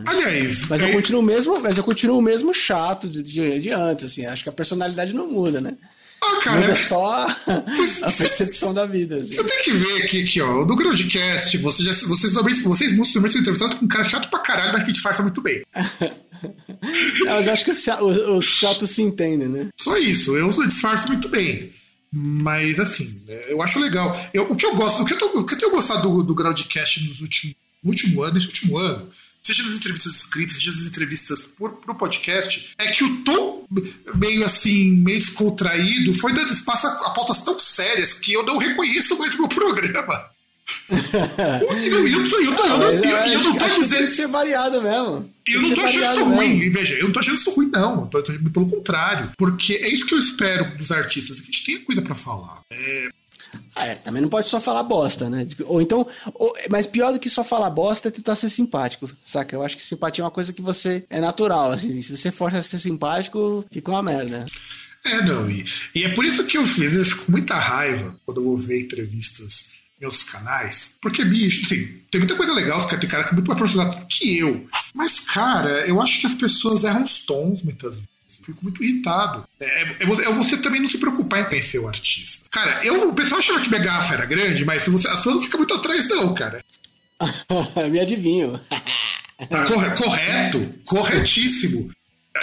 [SPEAKER 1] Aliás,
[SPEAKER 2] mas eu continuo mesmo, mas eu continuo mesmo chato de, de, de, antes, assim. Acho que a personalidade não muda, né?
[SPEAKER 1] Ah, cara,
[SPEAKER 2] muda só a percepção da vida. Assim.
[SPEAKER 1] Você tem que ver aqui, aqui ó, no Groundcast, você já, vocês vocês muitos também são entrevistados com um cara chato pra caralho, mas que disfarça muito bem.
[SPEAKER 2] mas acho que os, os chatos se entendem, né?
[SPEAKER 1] Só isso, eu disfarço muito bem. Mas assim, eu acho legal. Eu, o que eu gosto, o que eu, tô, o que eu tenho gostado do, do Groundcast nos últimos, no último ano, nesse último ano, seja nas entrevistas escritas, seja nas entrevistas por, pro podcast, é que o tom meio assim, meio descontraído, foi dando espaço a, a pautas tão sérias que eu não reconheço mais o meu programa. eu, eu,
[SPEAKER 2] não tô dizendo. Que ser variado mesmo.
[SPEAKER 1] eu não tô achando isso ruim, veja, eu não tô achando isso ruim, não. Tô, tô, pelo contrário. Porque é isso que eu espero dos artistas, que a gente tenha coisa para falar. É,
[SPEAKER 2] ah, é, também não pode só falar bosta, né? Ou então, ou, mas pior do que só falar bosta é tentar ser simpático, saca? Eu acho que simpatia é uma coisa que você é natural, assim. Se você força a ser simpático, fica uma merda.
[SPEAKER 1] É, não, e, e é por isso que eu fico com muita raiva quando eu vou ver entrevistas meus canais, porque, bicho, assim, tem muita coisa legal, tem cara que é muito mais profissional que eu. Mas, cara, eu acho que as pessoas erram os tons muitas vezes. Fico muito irritado. É, é, é, você também não se preocupar em conhecer o artista. Cara, eu, o pessoal achava que minha garrafa era grande, mas se você, a sua não fica muito atrás, não, cara.
[SPEAKER 2] Me adivinho.
[SPEAKER 1] Tá corre, correto, corretíssimo.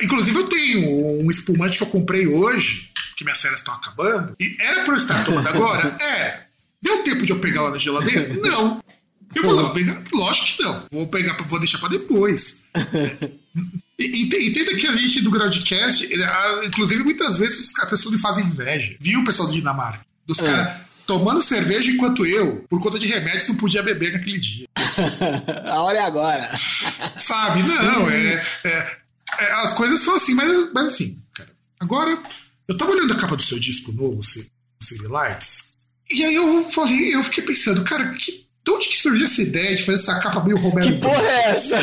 [SPEAKER 1] Inclusive, eu tenho um espumante que eu comprei hoje, que minhas férias estão acabando, e era para eu estar tomando agora? É. Deu tempo de eu pegar lá na geladeira? Não. Eu vou lá pegar? Lógico que não. Vou pegar, vou deixar para depois. Entenda que a gente do Groundcast, inclusive muitas vezes as pessoas me fazem inveja. Viu o pessoal de Dinamarca? Dos é. caras tomando cerveja enquanto eu, por conta de remédios, não podia beber naquele dia.
[SPEAKER 2] a hora é agora.
[SPEAKER 1] Sabe? Não, é, é, é, As coisas são assim, mas, mas assim, cara. Agora, eu tava olhando a capa do seu disco novo, City Lights, e aí eu falei, eu fiquei pensando, cara, que de onde que surgiu essa ideia de fazer essa capa meio Roberto?
[SPEAKER 2] Que porra é essa?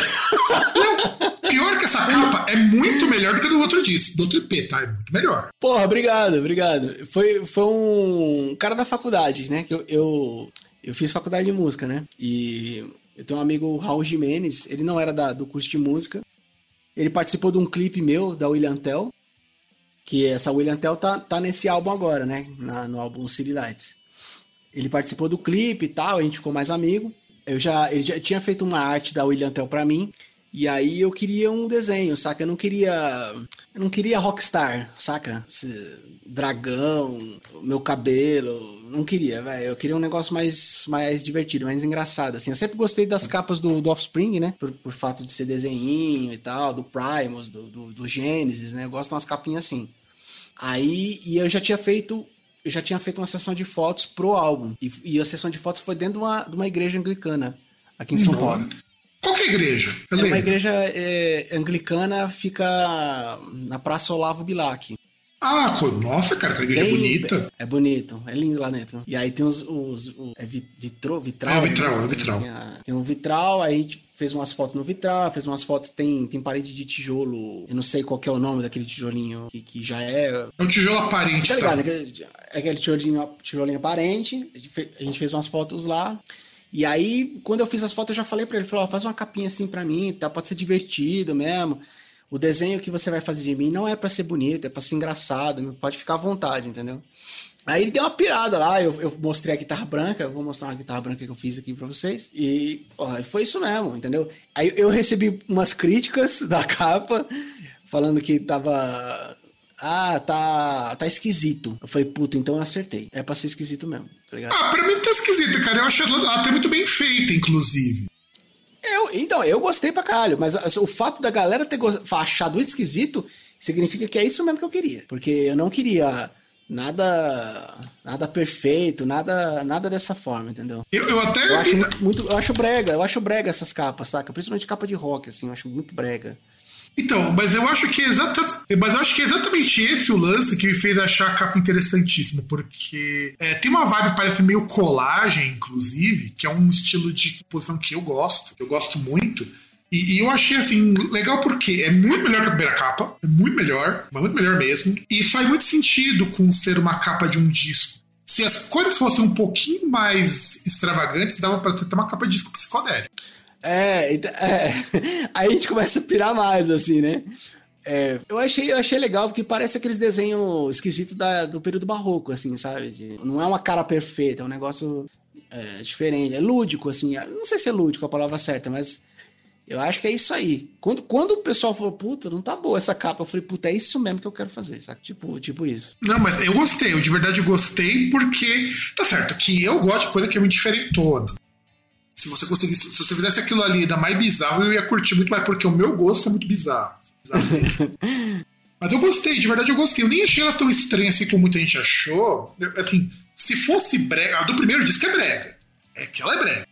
[SPEAKER 1] Não, pior que essa capa é muito melhor do que a do outro disco, do outro EP, tá? É muito melhor.
[SPEAKER 2] Porra, obrigado, obrigado. Foi, foi um cara da faculdade, né? Que eu, eu, eu fiz faculdade de música, né? E eu tenho um amigo, Raul Jimenez, ele não era da, do curso de música. Ele participou de um clipe meu, da William Tell, que essa William Tell tá, tá nesse álbum agora, né? Na, no álbum City Lights. Ele participou do clipe e tal, a gente ficou mais amigo. Eu já, ele já tinha feito uma arte da William Tell pra mim. E aí eu queria um desenho, saca? Eu não queria. Eu não queria rockstar, saca? Esse dragão, meu cabelo. Não queria, velho. Eu queria um negócio mais, mais divertido, mais engraçado, assim. Eu sempre gostei das capas do, do Offspring, né? Por, por fato de ser desenho e tal, do Primus, do, do, do Genesis, né? Eu gosto de umas capinhas assim. Aí, e eu já tinha feito eu já tinha feito uma sessão de fotos pro álbum. E, e a sessão de fotos foi dentro de uma, de uma igreja anglicana, aqui em São Paulo.
[SPEAKER 1] Qual que é a igreja?
[SPEAKER 2] Eu é uma igreja é, anglicana, fica na Praça Olavo Bilac.
[SPEAKER 1] Ah, nossa, cara, que igreja Bem, bonita.
[SPEAKER 2] É bonito, é lindo lá dentro. E aí tem os. os, os é vitro, vitral.
[SPEAKER 1] É o vitral, é o vitral.
[SPEAKER 2] Tem, tem um vitral, aí tipo, fez umas fotos no vitral, fez umas fotos, tem, tem parede de tijolo, eu não sei qual é o nome daquele tijolinho que, que já é...
[SPEAKER 1] É um tijolo aparente,
[SPEAKER 2] tá ligado? Tá? Aquele, aquele tijolinho, tijolinho aparente, a gente fez umas fotos lá, E aí, quando eu fiz as fotos, eu já falei para ele, falou, oh, faz uma capinha assim para mim, tá? Pode ser divertido mesmo. O desenho que você vai fazer de mim não é para ser bonito, é para ser engraçado, pode ficar à vontade, entendeu? Aí ele deu uma pirada lá, eu, eu mostrei a guitarra branca, vou mostrar uma guitarra branca que eu fiz aqui pra vocês. E ó, foi isso mesmo, entendeu? Aí eu recebi umas críticas da capa, falando que tava. Ah, tá, tá esquisito. Eu falei, puta, então eu acertei. É pra ser esquisito mesmo, tá ligado?
[SPEAKER 1] Ah, pra mim tá esquisito, cara. Eu acho ela até muito bem feita, inclusive.
[SPEAKER 2] Eu, então, eu gostei pra caralho, mas assim, o fato da galera ter achado esquisito significa que é isso mesmo que eu queria. Porque eu não queria nada nada perfeito, nada nada dessa forma, entendeu?
[SPEAKER 1] Eu, eu até
[SPEAKER 2] eu acho muito, muito, eu acho brega, eu acho brega essas capas, saca? Principalmente capa de rock assim, eu acho muito brega.
[SPEAKER 1] Então, mas eu acho que é exata, mas eu acho que é exatamente esse o lance que me fez achar a capa interessantíssima, porque é, tem uma vibe parece meio colagem, inclusive, que é um estilo de composição que eu gosto, que eu gosto muito. E, e, eu achei assim, legal porque é muito melhor que a primeira capa, é muito melhor, mas muito melhor mesmo. E faz muito sentido com ser uma capa de um disco. Se as cores fossem um pouquinho mais extravagantes, dava para ter uma capa de disco psicodélico.
[SPEAKER 2] É, é, aí a gente começa a pirar mais, assim, né? É, eu, achei, eu achei legal porque parece aqueles desenhos esquisitos da, do período barroco, assim, sabe? De, não é uma cara perfeita, é um negócio é, diferente, é lúdico, assim. Não sei se é lúdico a palavra certa, mas eu acho que é isso aí. Quando, quando o pessoal falou, puta, não tá boa essa capa, eu falei, puta, é isso mesmo que eu quero fazer, sabe? Tipo, tipo isso.
[SPEAKER 1] Não, mas eu gostei, eu de verdade gostei, porque tá certo que eu gosto de coisa que muito diferentona. Se você conseguisse, se você fizesse aquilo ali ainda mais bizarro, eu ia curtir muito mais, porque o meu gosto é muito bizarro. mas eu gostei, de verdade eu gostei. Eu nem achei ela tão estranha assim como muita gente achou. Eu, assim, se fosse brega, a do primeiro disco é brega. É que ela é brega.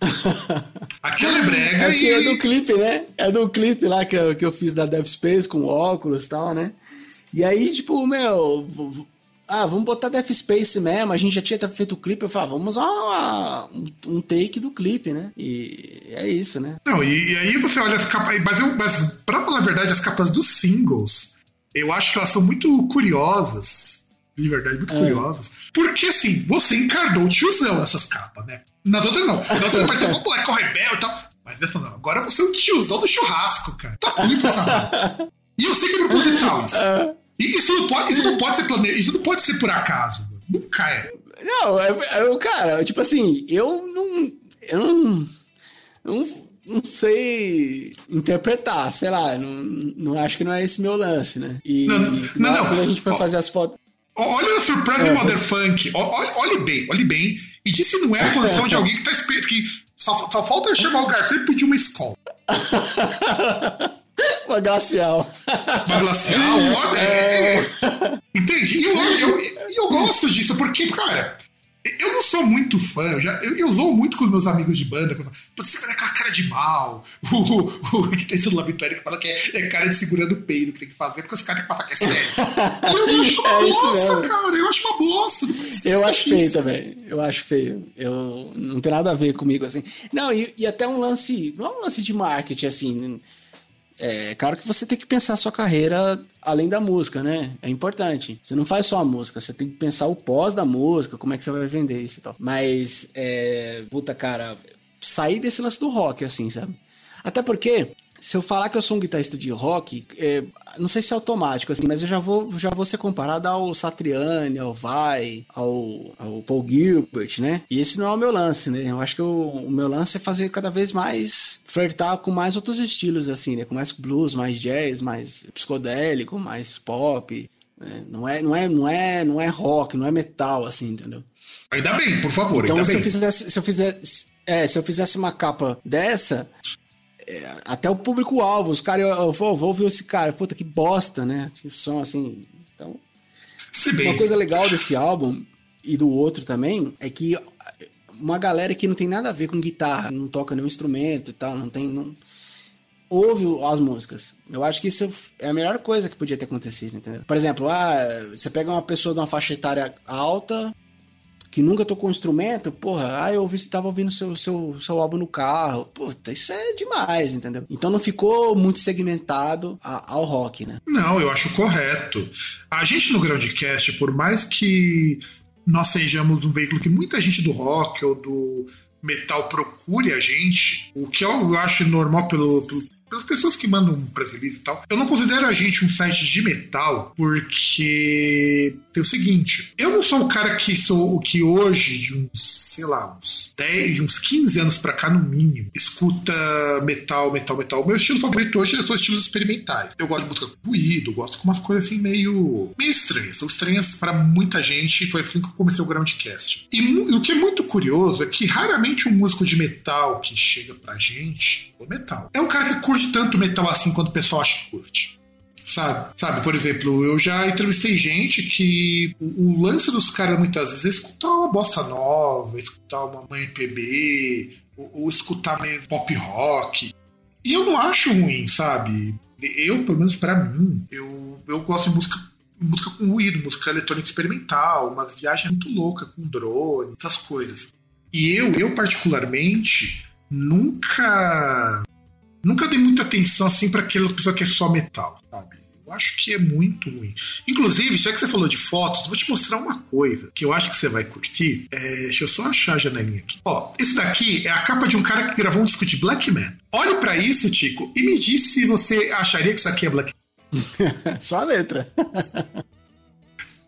[SPEAKER 1] Aquela é brega
[SPEAKER 2] é e... É do clipe, né? É do clipe lá que eu, que eu fiz da Dev Space com óculos e tal, né? E aí, tipo, meu... Ah, vamos botar Death Space mesmo. A gente já tinha feito o clipe. Eu falei, ah, vamos usar um, take do clipe, né? E é isso, né?
[SPEAKER 1] Não, e, e aí você olha as capas. Mas, eu, mas pra falar a verdade, as capas dos singles, eu acho que elas são muito curiosas. De verdade, muito é. curiosas. Porque assim, você encarnou o tiozão nessas capas, né? Na outra não. Na outra parecia um moleque rebelde e tal. Mas nessa não. Agora você é o tiozão do churrasco, cara. Tá muito sabe? E eu sei que é proposital isso. É. E isso não pode, isso não pode ser planejado. Isso não pode ser por acaso. Nunca é.
[SPEAKER 2] Não, eu, é, eu, cara, tipo assim, eu não. Eu não. não não sei interpretar, sei lá, não, não acho que não é esse meu lance, né? E não, não, não, quando a gente foi fazer as fotos.
[SPEAKER 1] Olha a surpresa é. Mother Funk, olhe, olhe bem, olhe bem e disse não é a posição de alguém que tá esperando. Que só, só falta chamar o garfo e pedir uma escola.
[SPEAKER 2] uma glacial.
[SPEAKER 1] Uma glacial, olha. É... Entendi. E eu, eu, eu, gosto disso, porque, cara, eu não sou muito fã, eu, já, eu, eu zoo muito com os meus amigos de banda. Quando, você com aquela cara de mal. O, que tem esse labitório que fala que é, é, cara de segurando o peido que tem que fazer, porque os caras têm que passar que é sério. Eu acho uma é bosta, cara. Eu acho uma bosta.
[SPEAKER 2] Eu acho feio também. Eu acho feio. Eu não tem nada a ver comigo assim. Não, e, e até um lance. Não é um lance de marketing, assim. É claro que você tem que pensar a sua carreira além da música, né? É importante. Você não faz só a música, você tem que pensar o pós da música, como é que você vai vender isso e tal. Mas, é, puta, cara, sair desse lance do rock, assim, sabe? Até porque se eu falar que eu sou um guitarrista de rock, é, não sei se é automático, assim, mas eu já vou, já vou ser comparado ao Satriani, ao Vai, ao, ao Paul Gilbert, né? E esse não é o meu lance, né? Eu acho que o, o meu lance é fazer cada vez mais flertar com mais outros estilos, assim, né? Com mais blues, mais jazz, mais psicodélico, mais pop. Né? Não, é, não, é, não, é, não é rock, não é metal, assim, entendeu?
[SPEAKER 1] Ainda bem, por favor.
[SPEAKER 2] Então,
[SPEAKER 1] se
[SPEAKER 2] bem. eu fizesse, se eu fizesse, é, se eu fizesse uma capa dessa, até o público-alvo, os caras, eu, eu, vou, vou ouvir esse cara, puta que bosta, né? Que som assim. Então. Uma coisa legal desse álbum e do outro também é que uma galera que não tem nada a ver com guitarra, não toca nenhum instrumento e tal, não tem. Não, ouve as músicas. Eu acho que isso é a melhor coisa que podia ter acontecido, entendeu? Por exemplo, ah, você pega uma pessoa de uma faixa etária alta, que nunca tocou um instrumento, porra, ah, eu ouvi, tava ouvindo seu, seu, seu álbum no carro. Puta, isso é demais, entendeu? Então não ficou muito segmentado a, ao rock, né?
[SPEAKER 1] Não, eu acho correto. A gente no Groundcast, por mais que nós sejamos um veículo que muita gente do rock ou do metal procure a gente, o que eu acho normal pelo, pelo pelas pessoas que mandam pra Feliz e tal, eu não considero a gente um site de metal porque tem o seguinte: eu não sou o cara que sou o que hoje, de uns, sei lá, uns 10, de uns 15 anos pra cá no mínimo, escuta metal, metal, metal. Meu estilo favorito hoje é são estilos experimentais. Eu gosto de música com ruído, gosto com umas coisas assim meio, meio estranhas. São estranhas para muita gente. Foi assim que eu comecei o Groundcast. E, e o que é muito curioso é que raramente um músico de metal que chega pra gente, o metal, é um cara que curte tanto metal assim quanto o pessoal acha que curte. Sabe? Sabe, por exemplo, eu já entrevistei gente que o, o lance dos caras muitas vezes é escutar uma bossa nova, escutar uma, MPB, ou, ou escutar pop rock. E eu não acho ruim, sabe? Eu, pelo menos para mim, eu, eu gosto de música música com ruído, música eletrônica experimental, umas viagens muito loucas com drone, essas coisas. E eu, eu particularmente, nunca nunca dei muita atenção assim para aquela pessoa que é só metal, sabe? Eu acho que é muito ruim. Inclusive, já que você falou de fotos, vou te mostrar uma coisa que eu acho que você vai curtir. É, deixa eu só achar a janelinha aqui. Ó, isso daqui é a capa de um cara que gravou um disco de Black Man. Olhe para isso, Tico, e me diz se você acharia que isso aqui é Black
[SPEAKER 2] Só a letra.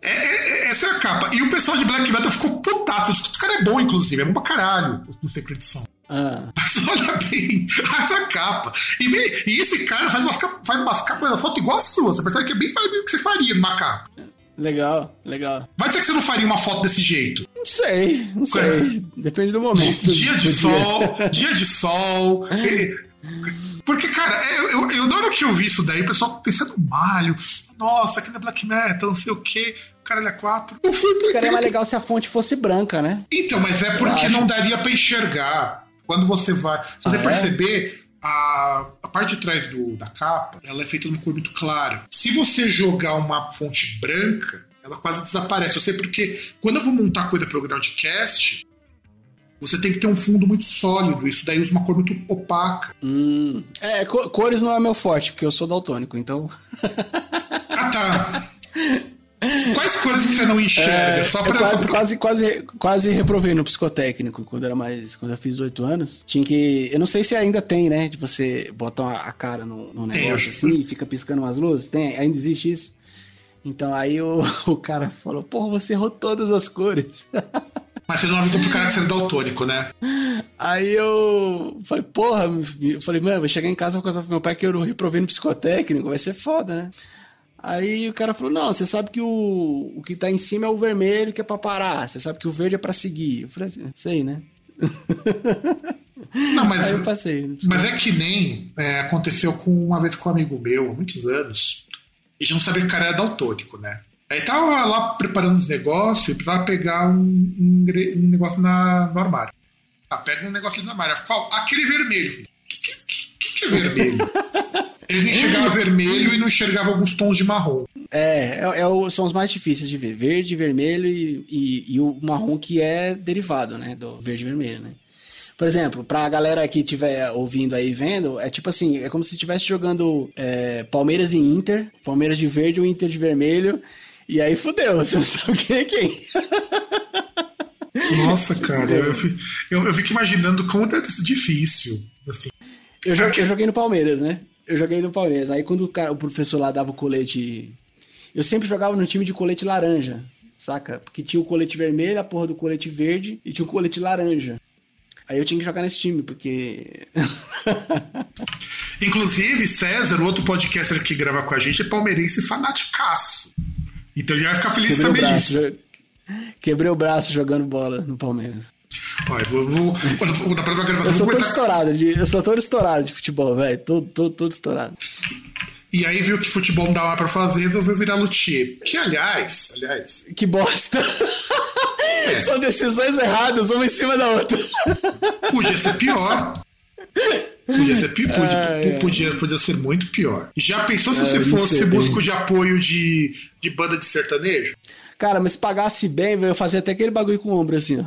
[SPEAKER 1] É, é, essa é a capa. E o pessoal de Black Metal ficou putaço. O cara é bom, inclusive. É bom pra caralho no Secret Som.
[SPEAKER 2] Ah.
[SPEAKER 1] Mas olha bem essa capa. E, vem, e esse cara faz uma, faz uma capa, uma foto igual a sua. Você percebe que é bem mais do que você faria numa capa.
[SPEAKER 2] Legal, legal.
[SPEAKER 1] Vai dizer que você não faria uma foto desse jeito?
[SPEAKER 2] Não sei, não sei. É. Depende do momento.
[SPEAKER 1] Dia de sol, dia de sol. Porque, cara, eu, eu, eu, na hora que eu vi isso daí, o pessoal pensando malho, nossa, aqui na Black Metal, não sei o quê. Cara, ele é 4.
[SPEAKER 2] Eu fui Ficaria mais legal se a fonte fosse branca, né?
[SPEAKER 1] Então, mas é porque não daria para enxergar. Quando você vai. Se você ah, é? perceber, é? a, a, parte de trás do, da capa ela é feita numa cor muito clara. Se você jogar uma fonte branca, ela quase desaparece. Eu sei porque quando eu vou montar coisa para o Groundcast, você tem que ter um fundo muito sólido. Isso daí usa uma cor muito opaca.
[SPEAKER 2] Hum. É, cores não é meu forte, porque eu sou daltônico, então.
[SPEAKER 1] ah, tá. Quais cores você não enxerga? É,
[SPEAKER 2] só pra, quase, só pra... quase, quase, quase reprovei no psicotécnico quando era mais. Quando eu fiz oito anos. Tinha que. Eu não sei se ainda tem, né? De você botar a cara no, no negócio tem, assim e fica piscando umas luzes. Tem, ainda existe isso. Então aí o, o cara falou, porra, você errou todas as cores.
[SPEAKER 1] Mas você não avisou pro cara que você é daltônico, né?
[SPEAKER 2] Aí eu falei, porra, eu falei, mano, vou chegar em casa e vou contar pro meu pai que eu reprovei no psicotécnico, vai ser foda, né? Aí o cara falou: Não, você sabe que o, o que tá em cima é o vermelho que é pra parar. Você sabe que o verde é pra seguir. Eu falei assim: Sei, né?
[SPEAKER 1] Não, mas,
[SPEAKER 2] Aí eu passei.
[SPEAKER 1] Mas é que nem é, aconteceu com uma vez com um amigo meu, há muitos anos, e já não sabia que o cara era daltônico, né? Aí tava lá preparando uns negócios e precisava pegar um, um, um, negócio na, no armário. Ah, pega um negócio no armário. Qual? Aquele vermelho. O que, que, que, que é vermelho? Ele não enxergava vermelho e não enxergava alguns tons de marrom.
[SPEAKER 2] É, é, é, são os mais difíceis de ver. Verde, vermelho e, e, e, o marrom que é derivado, né? Do verde e vermelho, né? Por exemplo, pra galera que estiver ouvindo aí vendo, é tipo assim, é como se estivesse jogando é, Palmeiras e Inter, Palmeiras de verde e o Inter de vermelho, e aí fudeu, você não sabe quem é quem.
[SPEAKER 1] Nossa, cara, eu, eu, eu fico imaginando como deve ser difícil. Assim.
[SPEAKER 2] Eu, joguei, eu joguei no Palmeiras, né? Eu joguei no Palmeiras. Aí quando o, cara, o professor lá dava o colete. Eu sempre jogava no time de colete laranja, saca? Porque tinha o colete vermelho, a porra do colete verde e tinha o colete laranja. Aí eu tinha que jogar nesse time, porque.
[SPEAKER 1] Inclusive, César, o outro podcaster que grava com a gente, é palmeirense fanaticaço. Então já vai ficar feliz
[SPEAKER 2] Quebrei de saber disso. Quebrei o braço jogando bola no Palmeiras.
[SPEAKER 1] Olha, vou, vou, vou, na próxima
[SPEAKER 2] gravação. Eu sou todo estourado, de, eu sou todo estourado de futebol, velho. Todo, todo, todo estourado.
[SPEAKER 1] E aí viu que futebol não dava pra fazer, resolveu virar luthier. Que, aliás, aliás.
[SPEAKER 2] Que bosta. É. São decisões erradas, uma em cima da outra.
[SPEAKER 1] Podia ser pior. Podia ser, podia, ah, podia, podia, ser muito pior. Já pensou se ah, você fosse músico de apoio de, de banda de sertanejo?
[SPEAKER 2] Cara, mas se pagasse bem, eu fazia até aquele bagulho com o ombro assim, ó.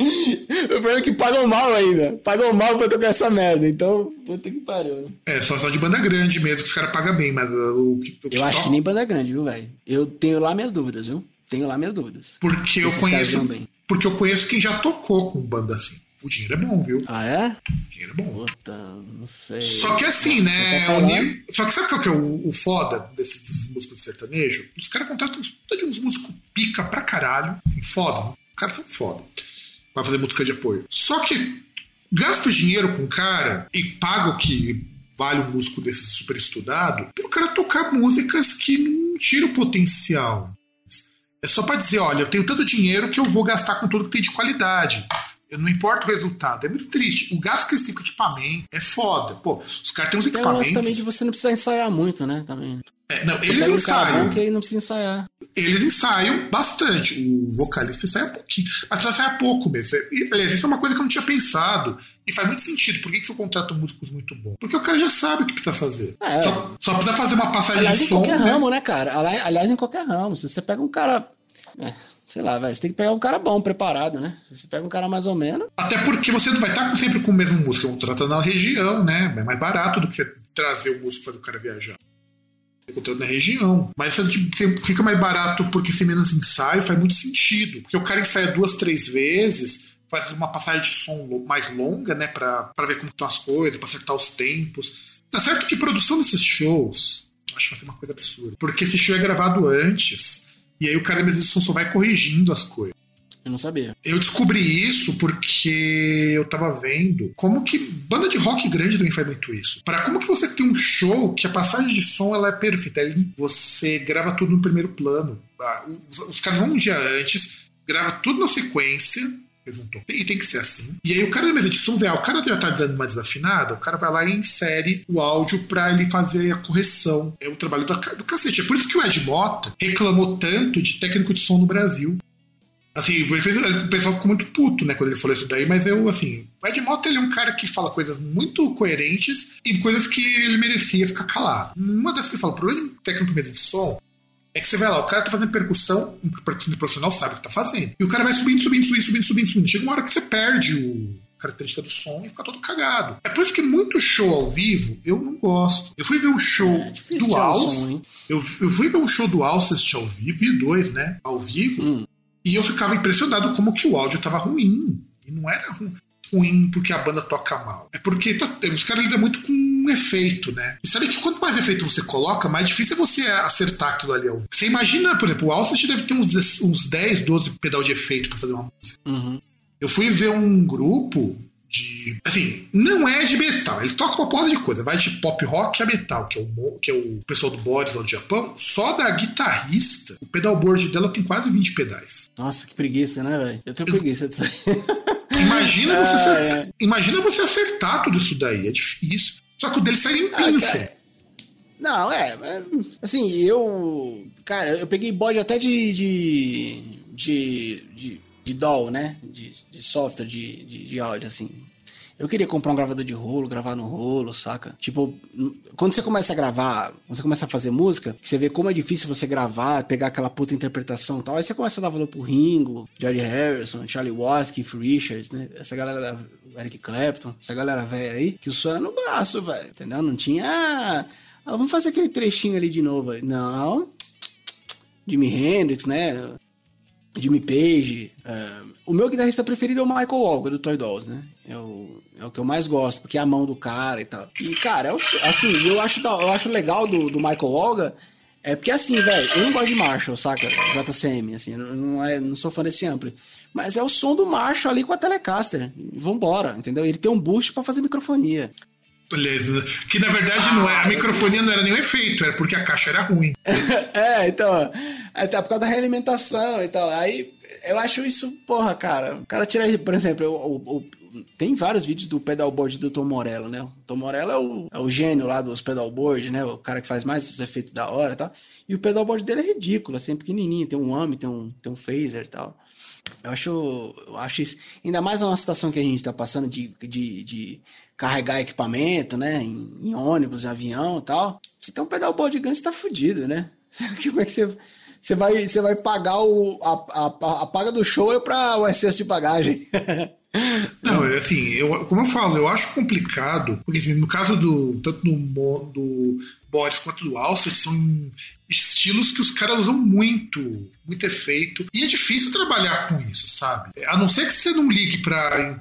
[SPEAKER 2] O problema é que pagam mal ainda. Pagam mal pra tocar essa merda. Então, puta que pariu. Né?
[SPEAKER 1] É, só, só de banda grande mesmo, que os caras pagam bem, mas uh, o que. O
[SPEAKER 2] que eu acho que nem banda grande, viu, velho? Eu tenho lá minhas dúvidas, viu? Tenho lá minhas dúvidas.
[SPEAKER 1] Porque eu conheço. porque eu conheço quem já tocou com banda assim. O dinheiro é bom, viu?
[SPEAKER 2] Ah, é?
[SPEAKER 1] O dinheiro é bom.
[SPEAKER 2] Puta, não sei.
[SPEAKER 1] Só que assim, né?
[SPEAKER 2] tá
[SPEAKER 1] nível- Só que sabe qual que é o, o foda desses, desses músicos de sertanejo? Os caras contratam uns, de uns músicos pica pra caralho. Foda. Os caras são foda. Pra fazer música de apoio. Só que gasta o dinheiro com o cara e paga o que vale um músico desse super estudado pro cara tocar músicas que não tiram o potencial. É só pra dizer, olha, eu tenho tanto dinheiro que eu vou gastar com tudo que tem de qualidade. Não importa o resultado. É muito triste. O gasto que eles têm com equipamento é foda. Pô, os caras têm uns
[SPEAKER 2] Tem um lance
[SPEAKER 1] equipamentos.
[SPEAKER 2] também de você não precisar ensaiar muito, né? Também.
[SPEAKER 1] É, não, eles
[SPEAKER 2] um
[SPEAKER 1] ensaiam.
[SPEAKER 2] bom que aí não precisa ensaiar.
[SPEAKER 1] Eles ensaiam bastante. O vocalista ensaia pouquinho. Mas ensaia pouco mesmo. E, aliás, isso é uma coisa que eu não tinha pensado. E faz muito sentido. Por que, que você contrata músicos muito bons? Porque o cara já sabe o que precisa fazer.
[SPEAKER 2] É.
[SPEAKER 1] Só, só precisa fazer uma passagem
[SPEAKER 2] Aliás,
[SPEAKER 1] de
[SPEAKER 2] em
[SPEAKER 1] som.
[SPEAKER 2] qualquer
[SPEAKER 1] né?
[SPEAKER 2] ramo, né, cara? Ali- Aliás, em qualquer ramo. Se você pega um cara. é, sei lá, velho. Você tem que pegar um cara bom, preparado, né? Você pega um cara mais ou menos.
[SPEAKER 1] Até porque você não vai estar sempre com o mesmo músico. Você contrata na região, né? É mais barato do que você trazer o músico e fazer o cara viajar. Você contrata na região. Mas tipo, fica mais barato porque tem menos ensaio, faz muito sentido. Porque o cara ensaia duas, três vezes, faz uma passagem de som mais longa, né? Pra, pra ver como estão as coisas, pra acertar os tempos. Tá certo que produção desses shows, acho que vai ser uma coisa absurda. Porque esse show é gravado antes. E aí o cara mesmo só vai corrigindo as coisas.
[SPEAKER 2] Eu não sabia.
[SPEAKER 1] Eu descobri isso porque eu tava vendo como que banda de rock grande também faz muito isso. Para como que você tem um show que a passagem de som ela é perfeita, você grava tudo no primeiro plano. Ah, Os, os caras vão um dia antes, grava tudo na sequência. Tocar, E tem que ser assim. E aí o cara da mesa de som ah, o cara já tá dando uma desafinada, o cara vai lá e insere o áudio pra ele fazer a correção. É o trabalho do, do cacete. É por isso que o Ed Mota reclamou tanto de técnico de som no Brasil. Assim, fez, o pessoal ficou muito puto, né, quando ele falou isso daí, mas eu, assim, o Ed Mota ele é um cara que fala coisas muito coerentes e coisas que ele merecia ficar calado. Uma das que ele fala, o problema do técnico mesa de som é que você vai lá, o cara tá fazendo percussão, um percussionista profissional sabe o que tá fazendo. E o cara vai subindo, subindo, subindo, subindo, subindo, subindo. Chega uma hora que você perde o a característica do som e fica todo cagado. É por isso que muito show ao vivo eu não gosto. Eu fui ver um show
[SPEAKER 2] É
[SPEAKER 1] do
[SPEAKER 2] tirar o
[SPEAKER 1] Alce.
[SPEAKER 2] som, hein?
[SPEAKER 1] Eu, eu fui ver um show do Alcest ao vivo, vi dois, né? Ao vivo.
[SPEAKER 2] Hum.
[SPEAKER 1] E eu ficava impressionado como que o áudio tava ruim. E não era ru- ruim porque a banda toca mal. É porque tá- os caras lidam muito com um efeito, né? E sabe que quanto mais efeito você coloca, mais difícil é você acertar aquilo ali. Você imagina, por exemplo, o Alcest deve ter uns, 10 uns 10, 12 pedal de efeito pra fazer uma música.
[SPEAKER 2] Uhum.
[SPEAKER 1] Eu fui ver um grupo de. Assim, não é de metal. Eles tocam uma porra de coisa. Vai de pop rock a metal, que é o, que é o pessoal do Boris lá do Japão. Só da guitarrista, o pedalboard dela tem quase 20 pedais.
[SPEAKER 2] Nossa, que preguiça, né, velho? Eu tenho preguiça disso aí.
[SPEAKER 1] Imagina você,
[SPEAKER 2] Ah,
[SPEAKER 1] acertar,
[SPEAKER 2] é.
[SPEAKER 1] imagina você acertar tudo isso daí. É difícil. Só que o dele sai em pinça.
[SPEAKER 2] cara. Não, é, é, Assim, eu. Cara, eu peguei bode até de. de. de, de, de DAW, né? De, de software de, de, de áudio, assim. Eu queria comprar um gravador de rolo, gravar no rolo, saca? Tipo, quando você começa a gravar, quando você começa a fazer música, você vê como é difícil você gravar, pegar aquela puta interpretação e tal. Aí você começa a dar valor pro Ringo, George Harrison, Charlie Watts, Keith Richards, né? Essa galera da Eric Clapton, essa galera velha aí, que o som era no braço, velho, entendeu? Não tinha. Ah, ah, vamos fazer aquele trechinho ali de novo. Não. Jimi Hendrix, né? Jimmy Page. é, o meu guitarrista preferido é o Michael Walker, do Toy Dolls, né? É o, é o que eu mais gosto, porque é a mão do cara e tal. E, cara, é o- assim, eu acho, eu acho legal do, do Michael Walker, é porque assim, velho, eu não gosto de Marshall, saca? JCM, assim, não, é, não sou fã desse ampli. Mas é o som do Marshall ali com a Telecaster. Vambora, entendeu? Ele tem um boost pra fazer microfonia.
[SPEAKER 1] Beleza. Que na verdade não é. A microfonia não era nenhum efeito, era porque a caixa era ruim.
[SPEAKER 2] é, então, até por causa da realimentação e tal. Aí eu acho isso, porra, cara. O cara tira, por exemplo, o, o- o- tem vários vídeos do pedalboard do Tom Morello, né? O Tom Morello é o, é o gênio lá dos pedalboard, né? O cara que faz mais esses efeitos da hora e tal. E o pedalboard dele é ridículo, assim, pequenininho. Tem um AMI, tem um, tem um phaser e tal. Eu acho, eu acho isso. Ainda mais numa situação que a gente tá passando de, de, de carregar equipamento, né? Em, em ônibus, avião e tal. Se tem um pedalboard grande, você tá fudido, né? Como é que você. Você vai, você vai pagar o, a, a, a paga do show é para o excesso de bagagem.
[SPEAKER 1] Não, é assim, eu, como eu falo, eu acho complicado, porque assim, no caso do tanto do, do Boris quanto do Alcest são estilos que os caras usam muito, muito efeito. E é difícil trabalhar com isso, sabe? A não ser que você não ligue para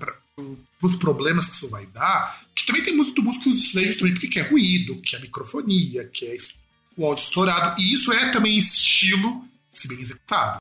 [SPEAKER 1] os problemas que isso vai dar, que também tem muito músico que usa isso justamente porque é ruído, que é microfonia, que é o áudio estourado. E isso é também estilo, se bem executado.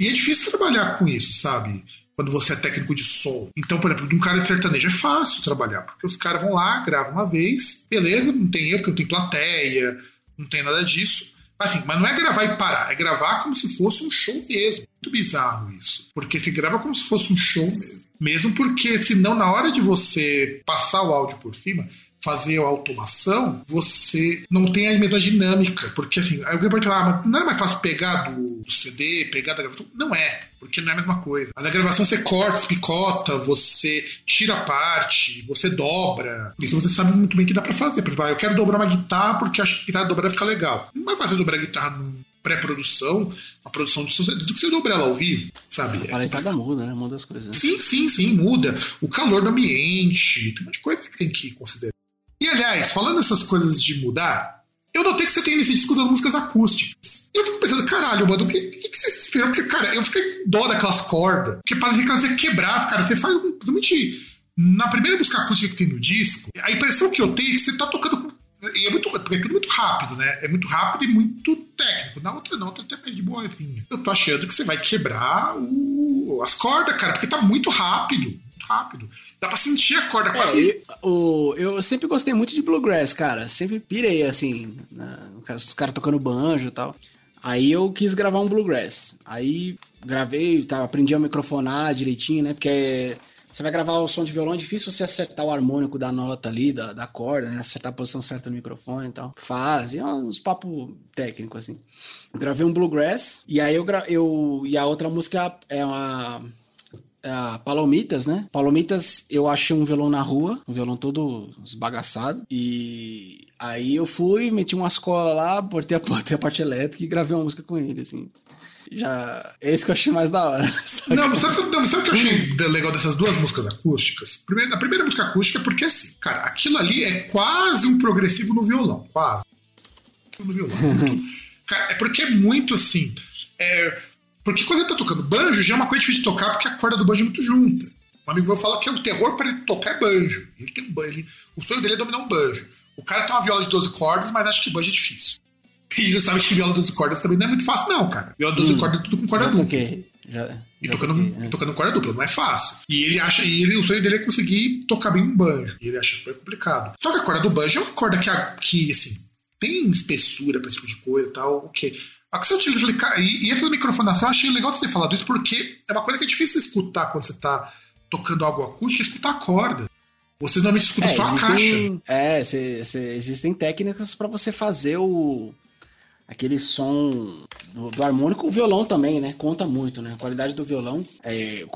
[SPEAKER 1] E é difícil trabalhar com isso, sabe? Quando você é técnico de som. Então, por exemplo, de um cara de sertanejo é fácil trabalhar, porque os caras vão lá, gravam uma vez, beleza, não tem erro, porque não tem plateia, não tem nada disso. Assim, mas não é gravar e parar, é gravar como se fosse um show mesmo. Muito bizarro isso. Porque se grava como se fosse um show mesmo. Mesmo porque, senão, na hora de você passar o áudio por cima, fazer a automação, você não tem a mesma dinâmica. Porque assim, alguém pode falar, ah, mas não é mais fácil pegar do, CD, pegar da gravação? Não é, porque não é a mesma coisa. A da gravação você corta, picota, você tira a parte, você dobra. Isso você sabe muito bem que dá pra fazer. Por exemplo, ah, eu quero dobrar uma guitarra porque acho que a guitarra dobrar fica legal. Não vai fazer dobrar a guitarra num pré-produção, a produção do seu do que você dobrar ela ao vivo, sabe?
[SPEAKER 2] A paletada muda, né? Muda as coisas. Né?
[SPEAKER 1] Sim, sim, sim, muda. O calor do ambiente, tem um monte de coisa que tem que considerar. E aliás, falando essas coisas de mudar, eu notei que você tem esse disco das músicas acústicas. E eu fico pensando, caralho, mano, o que, que, que você se inspirou? Porque, cara, eu fiquei dó daquelas cordas. Porque parece que elas iam quebrar, cara. Você faz totalmente. Na primeira música acústica que tem no disco, a impressão que eu tenho é que você tá tocando. E é muito, é tudo muito rápido, né? É muito rápido e muito técnico. Na outra não, outra até de boazinha. Eu tô achando que você vai quebrar o, as cordas, cara, porque tá muito rápido. Rápido. Dá pra sentir a corda quase.
[SPEAKER 2] É, eu, eu sempre gostei muito de bluegrass, cara. Sempre pirei, assim, né? os caras tocando banjo e tal. Aí eu quis gravar um bluegrass. Aí gravei, tá, aprendi a microfonar direitinho, né? Porque você vai gravar o som de violão, é difícil você acertar o harmônico da nota ali, da, da corda, né? Acertar a posição certa do microfone e tal. Faz, é uns papos técnicos, assim. gravei um bluegrass, e aí eu, eu. E a outra música é uma a Palomitas, né? Palomitas, eu achei um violão na rua, um violão todo esbagaçado. E aí eu fui, meti uma escola lá, botei a, botei a parte elétrica e gravei uma música com ele, assim. Já. É isso que eu achei mais da hora.
[SPEAKER 1] Não, sabe, sabe, sabe o que eu achei legal dessas duas músicas acústicas? Primeiro, a primeira música acústica é porque, assim, cara, aquilo ali é quase um progressivo no violão. Quase. No violão. cara, é porque é muito assim. É, porque quando ele tá tocando banjo, já é uma coisa difícil de tocar porque a corda do banjo é muito junta. Um amigo meu fala que é o terror para ele tocar é banjo. Ele tem um banjo. o sonho dele é dominar um banjo. O cara tem uma viola de 12 cordas, mas acha que banjo é difícil. E você sabe que viola de 12 cordas também não é muito fácil, não, cara. Viola de 12 hum, cordas é tudo com corda dupla. Já, e tocando, toquei, é. tocando corda dupla, não é fácil. E ele acha, e ele, o sonho dele é conseguir tocar bem um banjo. E ele acha super complicado. Só que a corda do banjo é uma corda que, que assim, tem espessura pra esse tipo de coisa e tal, ok. A que você utiliza e, e essa microfonação eu achei legal você ter falado isso, porque é uma coisa que é difícil escutar quando você está tocando algo acústico, escutar a corda. Você normalmente escuta é, só existem, a caixa.
[SPEAKER 2] É, cê, cê, existem técnicas para você fazer o aquele som do, do, harmônico, o violão também, né? Conta muito, né? A qualidade do violão. É,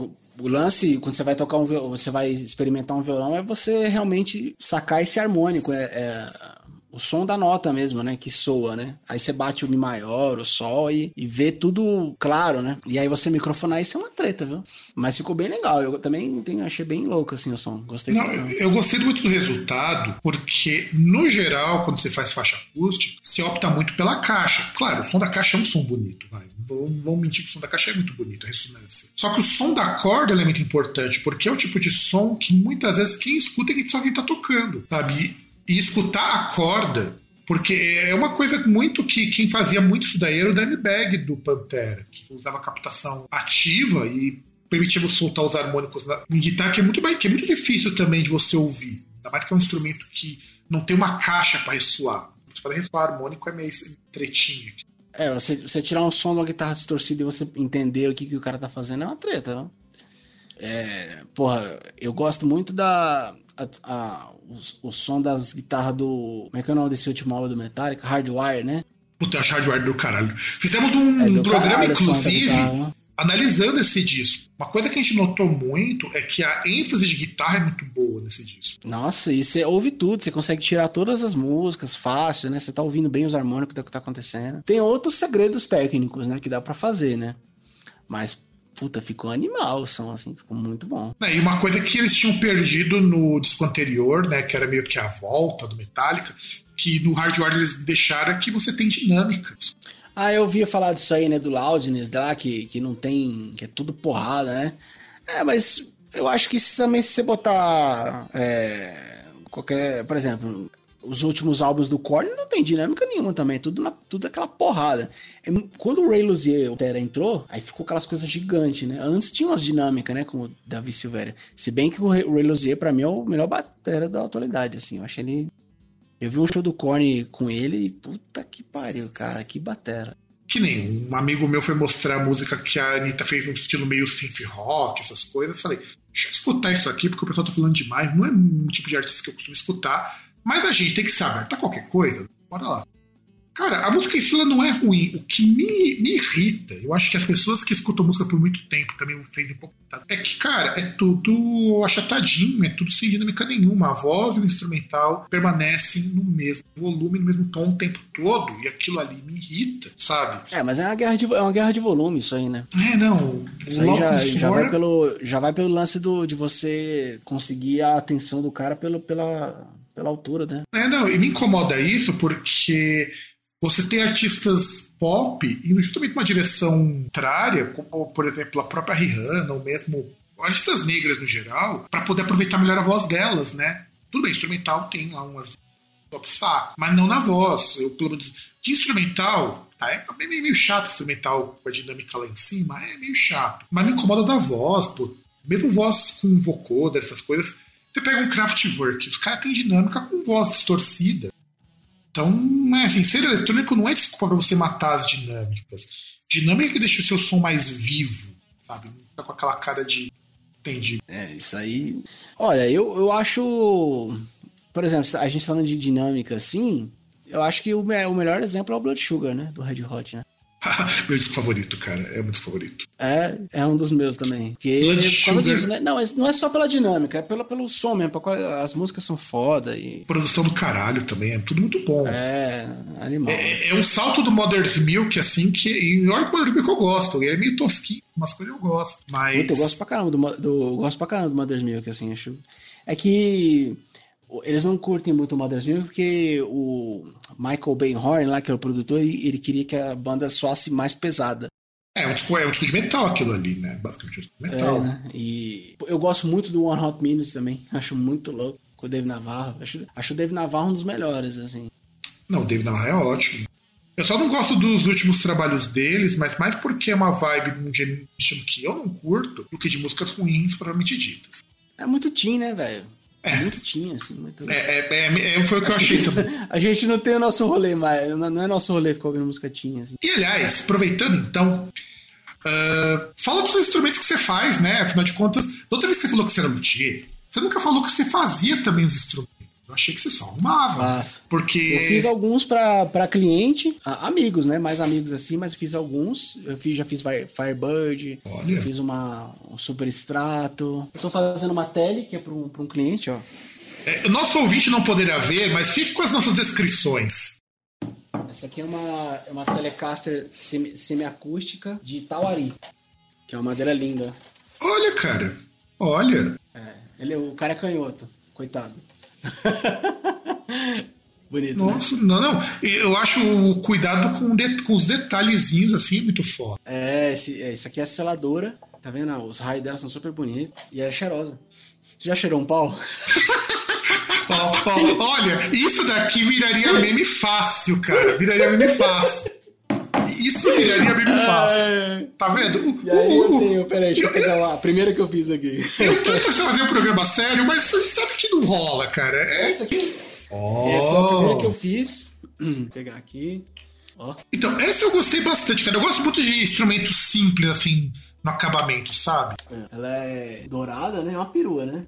[SPEAKER 2] o lance, quando você vai tocar um você vai experimentar um violão, é você realmente sacar esse harmônico. É, é o som da nota mesmo, né? Que soa, né? Aí você bate o Mi maior, o Sol e, e vê tudo claro, né? E aí você microfonar isso é uma treta, viu? Mas ficou bem legal. Eu também tenho, achei bem louco assim o som. Gostei
[SPEAKER 1] Não, eu gostei muito do resultado, porque, no geral, quando você faz faixa acústica, você opta muito pela caixa. Claro, o som da caixa é um som bonito, vai. Vamos mentir que o som da caixa é muito bonito, a ressonância. Só que o som da corda é muito importante, porque é o tipo de som que muitas vezes quem escuta é só quem tá tocando, sabe? E escutar a corda, porque é uma coisa muito que quem fazia muito isso daí era o Danny Bag do Pantera, que usava captação ativa e permitia você soltar os harmônicos na, em guitarra, que é muito que é muito difícil também de você ouvir. Ainda mais que é um instrumento que não tem uma caixa para ressoar. Você fala ressoar harmônico é meio tretinho.
[SPEAKER 2] É, você, você tirar um som de uma guitarra distorcida e você entender o que, que o cara tá fazendo é uma treta, né? É, porra, eu gosto muito da, a, a, o, o, som das guitarras do. Como é que é o nome desse último álbum do Metallica? Hardwire, né?
[SPEAKER 1] Puta, eu acho Hardwire do caralho. Fizemos um é programa, caralho, inclusive, né? analisando esse disco. Uma coisa que a gente notou muito é que a ênfase de guitarra é muito boa nesse disco.
[SPEAKER 2] Nossa, e você ouve tudo, você consegue tirar todas as músicas fácil, né? Você tá ouvindo bem os harmônicos do que tá acontecendo. Tem outros segredos técnicos, né, que dá para fazer, né? Mas puta, ficou animal o som, assim, ficou muito bom.
[SPEAKER 1] É, e uma coisa que eles tinham perdido no disco anterior, né, que era meio que a volta do Metallica, que no hardware eles deixaram que você tem dinâmicas.
[SPEAKER 2] Ah, eu ouvia falar disso aí, né, do Loudness lá, que, que não tem, que é tudo porrada, né? É, mas eu acho que também se você botar é, qualquer, por exemplo, os últimos álbuns do Korn não tem dinâmica nenhuma também, tudo, na, tudo aquela porrada. É, quando o Ray Luzier, o Terra entrou, aí ficou aquelas coisas gigantes, né? Antes tinha umas dinâmicas, né, com o Davi Silveira. Se bem que o Ray Luzier, pra mim, é o melhor batera da atualidade, assim. Eu achei ele... Eu vi um show do Korn com ele e puta que pariu, cara, que batera.
[SPEAKER 1] Que nem um amigo meu foi mostrar a música que a Anitta fez num estilo meio synth rock, essas coisas. Falei, deixa eu escutar isso aqui, porque o pessoal tá falando demais. Não é um tipo de artista que eu costumo escutar. Mas a gente tem que saber, tá qualquer coisa? Bora lá. Cara, a música em si não é ruim. O que me, me irrita, eu acho que as pessoas que escutam música por muito tempo também têm um pouco. É que, cara, é tudo achatadinho, é tudo sem dinâmica nenhuma. A voz e o instrumental permanecem no mesmo volume, no mesmo tom o tempo todo, e aquilo ali me irrita, sabe?
[SPEAKER 2] É, mas é uma guerra de, é uma guerra de volume isso aí, né?
[SPEAKER 1] É, não.
[SPEAKER 2] Isso aí já, já, vai pelo, já vai pelo lance do, de você conseguir a atenção do cara pelo, pela, pela altura, né?
[SPEAKER 1] É, não, e me incomoda isso porque você tem artistas pop indo justamente uma direção contrária, como por exemplo a própria Rihanna, ou mesmo artistas negras no geral, para poder aproveitar melhor a voz delas, né? Tudo bem, instrumental tem lá umas top saco, mas não na voz. Eu, pelo menos, de instrumental, tá? é meio, meio chato instrumental com a dinâmica lá em cima, é meio chato. Mas me incomoda da voz, pô. Mesmo voz com vocoder, essas coisas. Você pega um Kraftwerk, os caras têm dinâmica com voz distorcida. Então, é assim, ser eletrônico não é desculpa para você matar as dinâmicas. Dinâmica que deixa o seu som mais vivo, sabe? Não fica com aquela cara de. Entendi.
[SPEAKER 2] É, isso aí. Olha, eu, eu acho. Por exemplo, a gente falando de dinâmica assim, eu acho que o, o melhor exemplo é o Blood Sugar, né? Do Red Hot, né?
[SPEAKER 1] meu disco favorito, cara. É muito favorito.
[SPEAKER 2] É, é um dos meus também. Que por disso, né? Não, não é só pela dinâmica, é pelo, pelo som mesmo. As músicas são foda. E...
[SPEAKER 1] Produção do caralho também, é tudo muito bom.
[SPEAKER 2] É, animal.
[SPEAKER 1] É, é um salto do Mother's Milk, assim, que. E que o Mother's Milk eu gosto. Ele é meio tosquinho, umas coisas eu gosto. Mas.
[SPEAKER 2] Muito, eu gosto pra caramba do, do, gosto pra caramba do Mother's Milk, assim, acho. É que eles não curtem muito o Mother's Milk porque o Michael Bainhorn, lá que é o produtor, ele, ele queria que a banda soasse mais pesada.
[SPEAKER 1] É, um disco, é um disco de metal aquilo ali, né? Basicamente um disco de metal. É, né?
[SPEAKER 2] E eu gosto muito do One Hot Minute também. Acho muito louco com o Dave Navarro. Acho, acho o Dave Navarro um dos melhores, assim.
[SPEAKER 1] Não, o Dave Navarro é ótimo. Eu só não gosto dos últimos trabalhos deles, mas mais porque é uma vibe um estilo que eu não curto do que de músicas ruins, provavelmente ditas.
[SPEAKER 2] É muito teen, né, velho? É. Muito tinha, assim. Muito...
[SPEAKER 1] É, é, é, é foi o que eu achei.
[SPEAKER 2] A gente não tem o nosso rolê, mas não é nosso rolê ficar ouvindo música tinha. Assim.
[SPEAKER 1] E aliás, aproveitando então, uh, fala dos instrumentos que você faz, né? Afinal de contas, da outra vez que você falou que você era luthier, você nunca falou que você fazia também os instrumentos. Eu achei que você só arrumava. Porque.
[SPEAKER 2] Eu fiz alguns para cliente, amigos, né? Mais amigos assim, mas fiz alguns. Eu fiz, já fiz Firebird, Olha. fiz uma, um super extrato. Estou fazendo uma tele que é para um, um cliente, ó.
[SPEAKER 1] É, nosso ouvinte não poderá ver, mas fique com as nossas descrições.
[SPEAKER 2] Essa aqui é uma, é uma Telecaster semi, semiacústica de Tauari, que é uma madeira linda.
[SPEAKER 1] Olha, cara. Olha.
[SPEAKER 2] É, ele, o cara é canhoto, coitado. Bonito.
[SPEAKER 1] Né? Nossa, né? não, não. Eu acho o cuidado com, de, com os detalhezinhos assim muito foda.
[SPEAKER 2] É, esse, é, isso aqui é seladora. Tá vendo? Os raios dela são super bonitos. E é cheirosa. Você já cheirou um pau?
[SPEAKER 1] oh, olha, isso daqui viraria meme fácil, cara. Viraria meme fácil. Isso viraria meme fácil. É. Tá vendo?
[SPEAKER 2] E aí eu tenho, peraí, deixa eu pegar lá. A primeira que eu fiz aqui.
[SPEAKER 1] Eu tô tentando fazer um programa sério, mas você sabe que não rola, cara.
[SPEAKER 2] É... Essa aqui? Oh. É, foi a primeira que eu fiz. Hum, vou pegar aqui. Ó.
[SPEAKER 1] Então, essa eu gostei bastante, cara. Eu gosto muito de instrumentos simples, assim, no acabamento, sabe?
[SPEAKER 2] É, ela é dourada, né? É uma perua, né?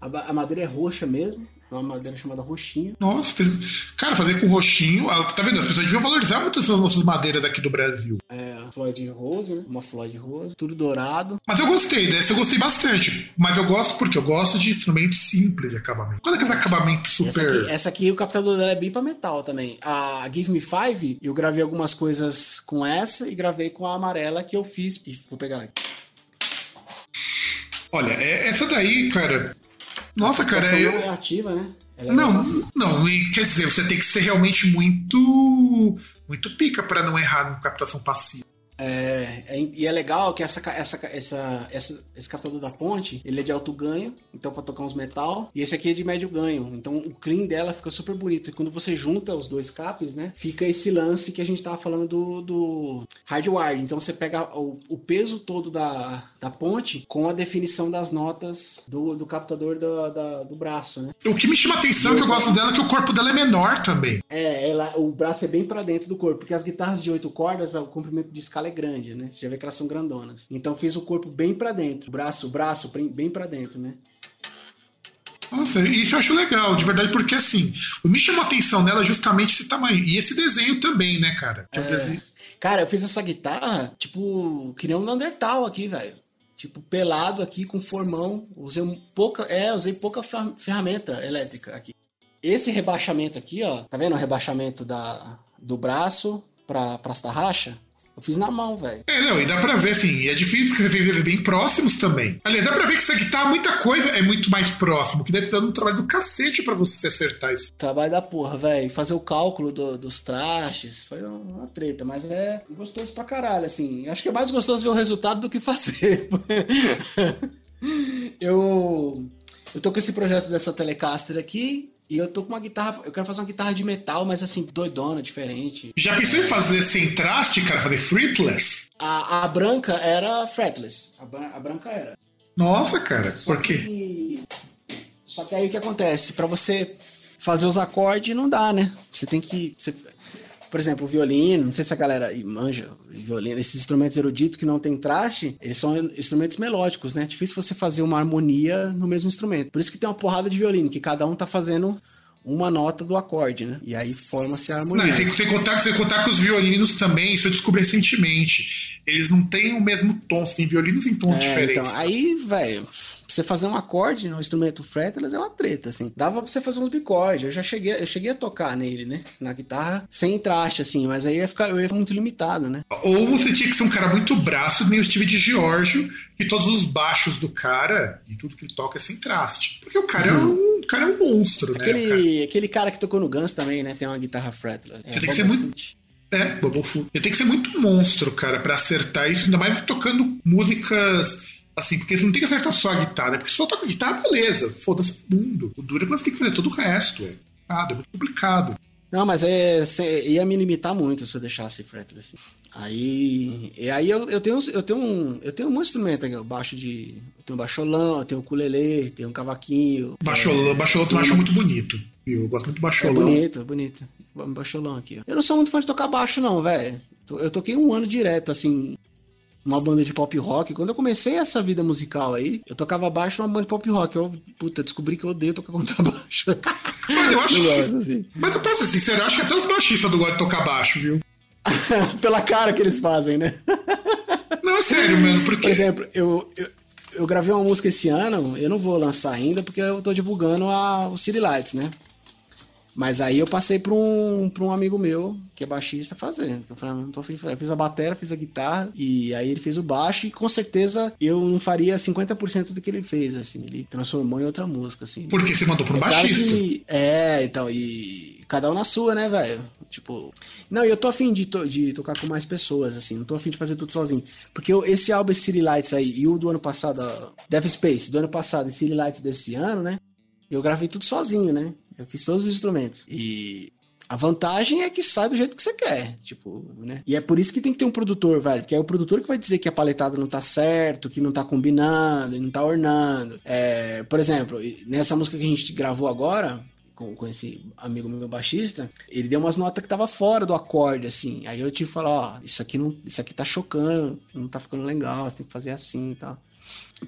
[SPEAKER 2] A, a madeira é roxa mesmo uma madeira chamada roxinho.
[SPEAKER 1] Nossa, fez... cara, fazer com roxinho. Ah, tá vendo? As pessoas deviam valorizar muito essas nossas madeiras aqui do Brasil.
[SPEAKER 2] É, Floyd Rose, né? Uma Floyd Rose, tudo dourado.
[SPEAKER 1] Mas eu gostei dessa, eu gostei bastante. Mas eu gosto porque eu gosto de instrumentos simples de acabamento. Quando é aquele acabamento super.
[SPEAKER 2] Essa aqui, essa aqui o captador dela é bem pra metal também. A Give Me Five, eu gravei algumas coisas com essa e gravei com a amarela que eu fiz. E vou pegar aqui.
[SPEAKER 1] Olha, é- essa daí, cara. Nossa, cara, eu-
[SPEAKER 2] não é ativa, né? Ela é
[SPEAKER 1] Não, não, e quer dizer, você tem que ser realmente muito muito pica pra não errar no captação passiva.
[SPEAKER 2] É, é- e é legal que essa, essa, essa, essa- esse captador da ponte, ele é de alto ganho, então pra tocar uns metal, e esse aqui é de médio ganho, então o clean dela fica super bonito. E quando você junta os dois capes, né, fica esse lance que a gente tava falando do, do hardwire. Então você pega o, o peso todo da, da ponte com a definição das notas do, do captador da- da- do braço, né.
[SPEAKER 1] O que me chama a atenção, que eu gosto dela, é que o corpo dela é menor também.
[SPEAKER 2] É, ela, o braço é bem pra dentro do corpo, porque as guitarras de oito cordas, o comprimento de escala é grande, né? Você já vê que elas são grandonas. Então fiz o corpo bem pra dentro, braço, braço bem- pra dentro, né?
[SPEAKER 1] Nossa, isso eu acho legal, de verdade, porque assim, o me chamou a atenção nela é justamente esse tamanho. E esse desenho também, né, cara? É um desenho-
[SPEAKER 2] Cara, eu fiz essa guitarra, tipo, que nem um Neandertal aqui, velho. Tipo, pelado aqui, com formão. Usei pouca, é, usei pouca fer- ferramenta elétrica aqui. Esse rebaixamento aqui, ó, tá vendo o rebaixamento da, do braço pra, pras tarraxas? Eu fiz na mão, velho.
[SPEAKER 1] É, não, e dá pra ver, assim, e é difícil porque você fez eles bem próximos também. Aliás, dá pra ver que isso aqui tá muita coisa, é muito mais próximo, que deve estar dando um trabalho do cacete pra você acertar isso.
[SPEAKER 2] Trabalho da porra, velho. Fazer o cálculo do- dos trastes foi uma treta, mas é gostoso pra caralho, assim. Acho que é mais gostoso ver o resultado do que fazer. eu, eu tô com esse projeto dessa Telecaster aqui e eu tô com uma guitarra. Eu quero fazer uma guitarra de metal, mas assim, doidona, diferente.
[SPEAKER 1] Já pensou em fazer sem traste, cara, fazer fretless?
[SPEAKER 2] A, a branca era fretless. A, a branca era.
[SPEAKER 1] Nossa, cara,
[SPEAKER 2] Só
[SPEAKER 1] por quê?
[SPEAKER 2] que, só que aí o que acontece? Pra você fazer os acordes não dá, né? Você tem que. você- por exemplo, o violino, não sei se a galera manja violino, esses instrumentos eruditos que não tem traste, eles são instrumentos melódicos, né? Difícil você fazer uma harmonia no mesmo instrumento. Por isso que tem uma porrada de violino, que cada um tá fazendo uma nota do acorde, né? E aí forma-se a harmonia.
[SPEAKER 1] Não, e tem, que- tem que contar, tem que contar que os violinos também, isso eu descobri recentemente. Eles não têm o mesmo tom, você tem violinos em tons
[SPEAKER 2] É,
[SPEAKER 1] diferentes.
[SPEAKER 2] Então, aí, velho, pra você fazer um acorde no instrumento fretless é uma treta, assim. Dava pra você fazer uns bicordes. Eu já cheguei, eu cheguei a tocar nele, né? Na guitarra, sem traste, assim, mas aí ia ficar, eu ia ficar muito limitado, né?
[SPEAKER 1] Ou você tinha que ser um cara muito braço, nem o Steve de Giorgio, que todos os baixos do cara e tudo que ele toca é sem traste. Porque o cara, é, um, o cara é um monstro, né? cara?
[SPEAKER 2] Aquele, aquele cara que tocou no Guns também, né? Tem uma guitarra fretless. É,
[SPEAKER 1] Você tem que ser muito-. É, Bubble Food. Ele tem que ser muito monstro, cara, pra acertar isso, ainda mais tocando músicas assim, porque você não tem que acertar só a guitarra, né? Porque só toca guitarra, beleza, foda-se o mundo. O duro é que você tem que fazer todo o resto, é. Ah, é muito complicado.
[SPEAKER 2] Não, mas é, ia me limitar muito se eu deixasse fretless. Assim. Aí, e aí eu, eu tenho, eu tenho um, eu tenho um instrumento aqui, eu baixo de, eu tenho um baixolão, eu tenho um ukulele, tenho um cavaquinho.
[SPEAKER 1] Baixolão, baixolão eu acho muito bonito. Eu gosto muito do
[SPEAKER 2] É
[SPEAKER 1] baixolão.
[SPEAKER 2] bonito, é bonito. Baixolão aqui, ó. Eu não sou muito fã de tocar baixo, não, velho. Eu toquei um ano direto, assim, numa banda de pop rock. Quando eu comecei essa vida musical aí, eu tocava baixo numa banda de pop rock. Eu, puta, descobri que eu odeio tocar contrabaixo.
[SPEAKER 1] Mas eu acho que.
[SPEAKER 2] gosto, assim.
[SPEAKER 1] Mas eu posso ser sincero, eu acho que até os baixistas não gostam de tocar baixo, viu?
[SPEAKER 2] Pela cara que eles fazem, né?
[SPEAKER 1] Não, é sério, mano, porque.
[SPEAKER 2] Por exemplo, eu, eu, eu gravei uma música esse ano, eu não vou lançar ainda porque eu tô divulgando a, o City Lights, né? Mas aí eu passei pra um, pra um amigo meu, que é baixista, fazer. Eu falei, "Ah, não tô afim. Eu fiz a bateria, fiz a guitarra, e aí ele fez o baixo, e com certeza eu não faria 50% do que ele fez, assim. Ele transformou em outra música, assim.
[SPEAKER 1] Porque você mandou pra um
[SPEAKER 2] É
[SPEAKER 1] baixista.
[SPEAKER 2] que- é, então, e cada um na sua, né, velho? Tipo. Não, e eu tô afim de, to- de tocar com mais pessoas, assim, não tô afim de fazer tudo sozinho. Porque eu- esse álbum City Lights aí, e o do ano passado, Death Space, do ano passado, e City Lights desse ano, né? Eu gravei tudo sozinho, né? Eu fiz todos os instrumentos. E. A vantagem é que sai do jeito que você quer, tipo, né? E é por isso que tem que ter um produtor, velho, porque é o produtor que vai dizer que a paletada não tá certo, que não tá combinando, não tá ornando. É, por exemplo, nessa música que a gente gravou agora, com, com esse amigo meu baixista, ele deu umas notas que tava fora do acorde, assim. Aí eu tive que falar, ó, isso aqui não, isso aqui tá chocando, não tá ficando legal, você tem que fazer assim e tal.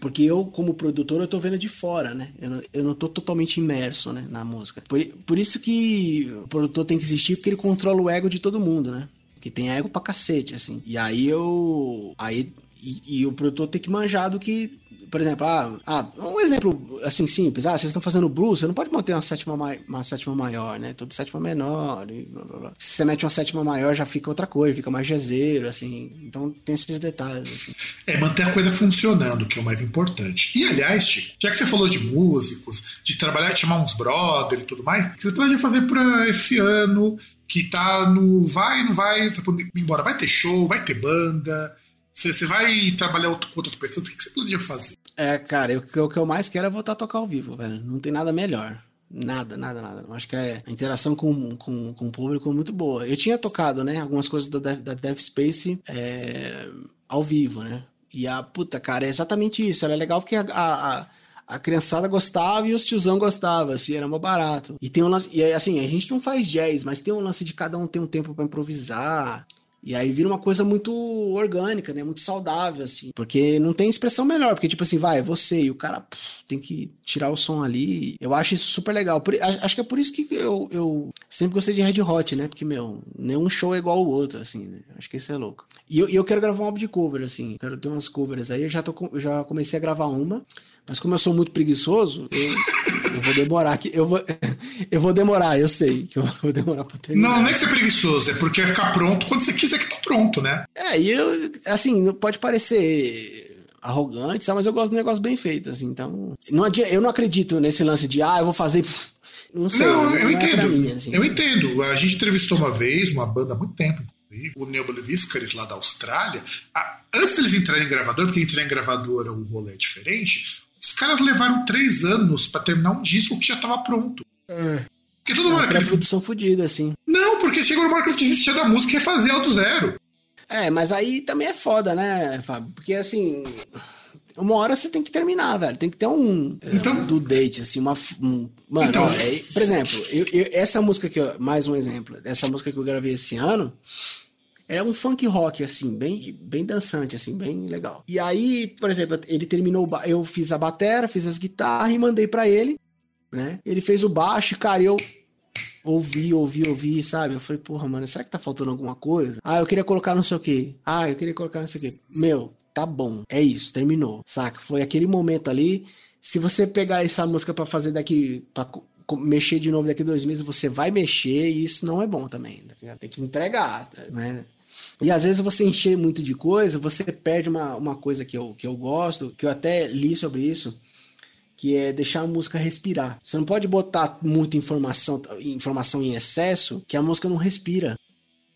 [SPEAKER 2] Porque eu, como produtor, eu tô vendo de fora, né? Eu não, eu não tô totalmente imerso, né, na música. Por, por isso que o produtor tem que existir, porque ele controla o ego de todo mundo, né? Que tem ego pra cacete, assim. E aí eu. Aí. E, e o produtor tem que manjar do que. Por exemplo, ah, ah, um exemplo assim simples, ah, vocês estão fazendo blues, você não pode manter uma sétima, uma sétima maior, né? Toda sétima menor. E blá, blá, blá. Se você mete uma sétima maior, já fica outra coisa, fica mais jazeiro, assim. Então tem esses detalhes. Assim.
[SPEAKER 1] É manter a coisa funcionando, que é o mais importante. E aliás, já que você falou de músicos, de trabalhar, de chamar uns brother e tudo mais, o que você pode fazer para esse ano que tá no vai, não vai, você pode ir embora, vai ter show, vai ter banda, você vai trabalhar com outras pessoas, o que você poderia fazer?
[SPEAKER 2] É, cara, eu, o que eu mais quero é voltar a tocar ao vivo, velho. Não tem nada melhor. Nada, nada, nada. Eu acho que é a interação com, com, com o público é muito boa. Eu tinha tocado, né, algumas coisas da, da Death Space é, ao vivo, né? E a puta, cara, é exatamente isso. Era legal porque a, a, a criançada gostava e os tiozão gostavam, assim, era mais barato. E tem um lance, e assim, a gente não faz jazz, mas tem um lance de cada um ter um tempo para improvisar. E aí vira uma coisa muito orgânica, né? Muito saudável, assim. Porque não tem expressão melhor. Porque, tipo assim, vai, é você e o cara pff, tem que tirar o som ali. Eu acho isso super legal. Por, acho que é por isso que eu, eu sempre gostei de Red Hot, né? Porque, meu, nenhum show é igual ao outro, assim, né? Acho que isso é louco. E eu, eu quero gravar um álbum de cover, assim. Quero ter umas covers aí. Eu já, tô, já comecei a gravar uma. Mas como eu sou muito preguiçoso, eu, eu vou demorar aqui. Eu vou, eu vou demorar, eu sei que eu vou demorar pra terminar.
[SPEAKER 1] Não, não é que você é preguiçoso, é porque vai ficar pronto quando você quiser que tá pronto, né?
[SPEAKER 2] É, e eu, assim, pode parecer arrogante, mas eu gosto de um negócio bem feito, assim. Então, não adianta, eu não acredito nesse lance de, ah, eu vou fazer. Não sei.
[SPEAKER 1] Não,
[SPEAKER 2] não
[SPEAKER 1] eu
[SPEAKER 2] é
[SPEAKER 1] entendo.
[SPEAKER 2] mim, assim.
[SPEAKER 1] Eu entendo. A gente entrevistou uma vez uma banda há muito tempo, o Viscaris lá da Austrália. A, antes deles entrarem em gravador, porque entrar em gravador o rolê é diferente, os caras levaram três anos para terminar um disco que já tava pronto.
[SPEAKER 2] É.
[SPEAKER 1] Porque toda
[SPEAKER 2] É uma
[SPEAKER 1] eles...
[SPEAKER 2] produção fodida, assim.
[SPEAKER 1] Não, porque hora que eles desistia da música e fazer do zero.
[SPEAKER 2] É, mas aí também é foda, né, Fábio? Porque assim. Uma hora você tem que terminar, velho. Tem que ter um
[SPEAKER 1] Então-
[SPEAKER 2] do date, assim, uma. um- mano,
[SPEAKER 1] Então-
[SPEAKER 2] ó, é- por exemplo, eu- eu- essa música que eu, mais um exemplo, essa música que eu gravei esse ano é um funk rock, assim, bem, bem dançante, assim, bem legal. E aí, por exemplo, ele terminou, eu fiz a batera, fiz as guitarras e mandei pra ele, né? Ele fez o baixo, cara, e eu ouvi, ouvi, ouvi, sabe? Eu falei, porra, mano, será que tá faltando alguma coisa? Ah, eu queria colocar não sei o quê. Ah, eu queria colocar não sei o quê. Meu, tá bom. É isso, terminou. Saca? Foi aquele momento ali. Se você pegar essa música pra fazer daqui. Pra mexer de novo daqui dois meses, você vai mexer e isso não é bom também. tá? Tem que entregar, né? E às vezes você encher muito de coisa, você perde uma, uma coisa que eu, que eu gosto, que eu até li sobre isso, que é deixar a música respirar. Você não pode botar muita informação, informação em excesso, que a música não respira.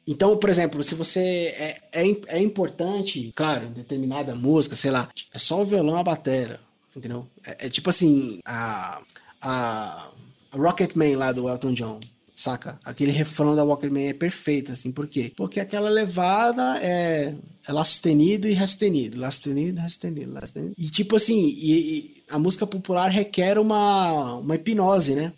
[SPEAKER 2] Então, por exemplo, se você é, é, é importante, claro, determinada música, sei lá, é só o violão a batera, entendeu? É, é tipo assim, a, a Rocketman lá do Elton John, saca? Aquele refrão da Rocketman é perfeito, assim, por quê? Porque aquela levada é, é lá sustenido e ré sustenido, lá sustenido, ré sustenido, lá sustenido. E tipo assim, e, e a música popular requer uma, uma hipnose, né?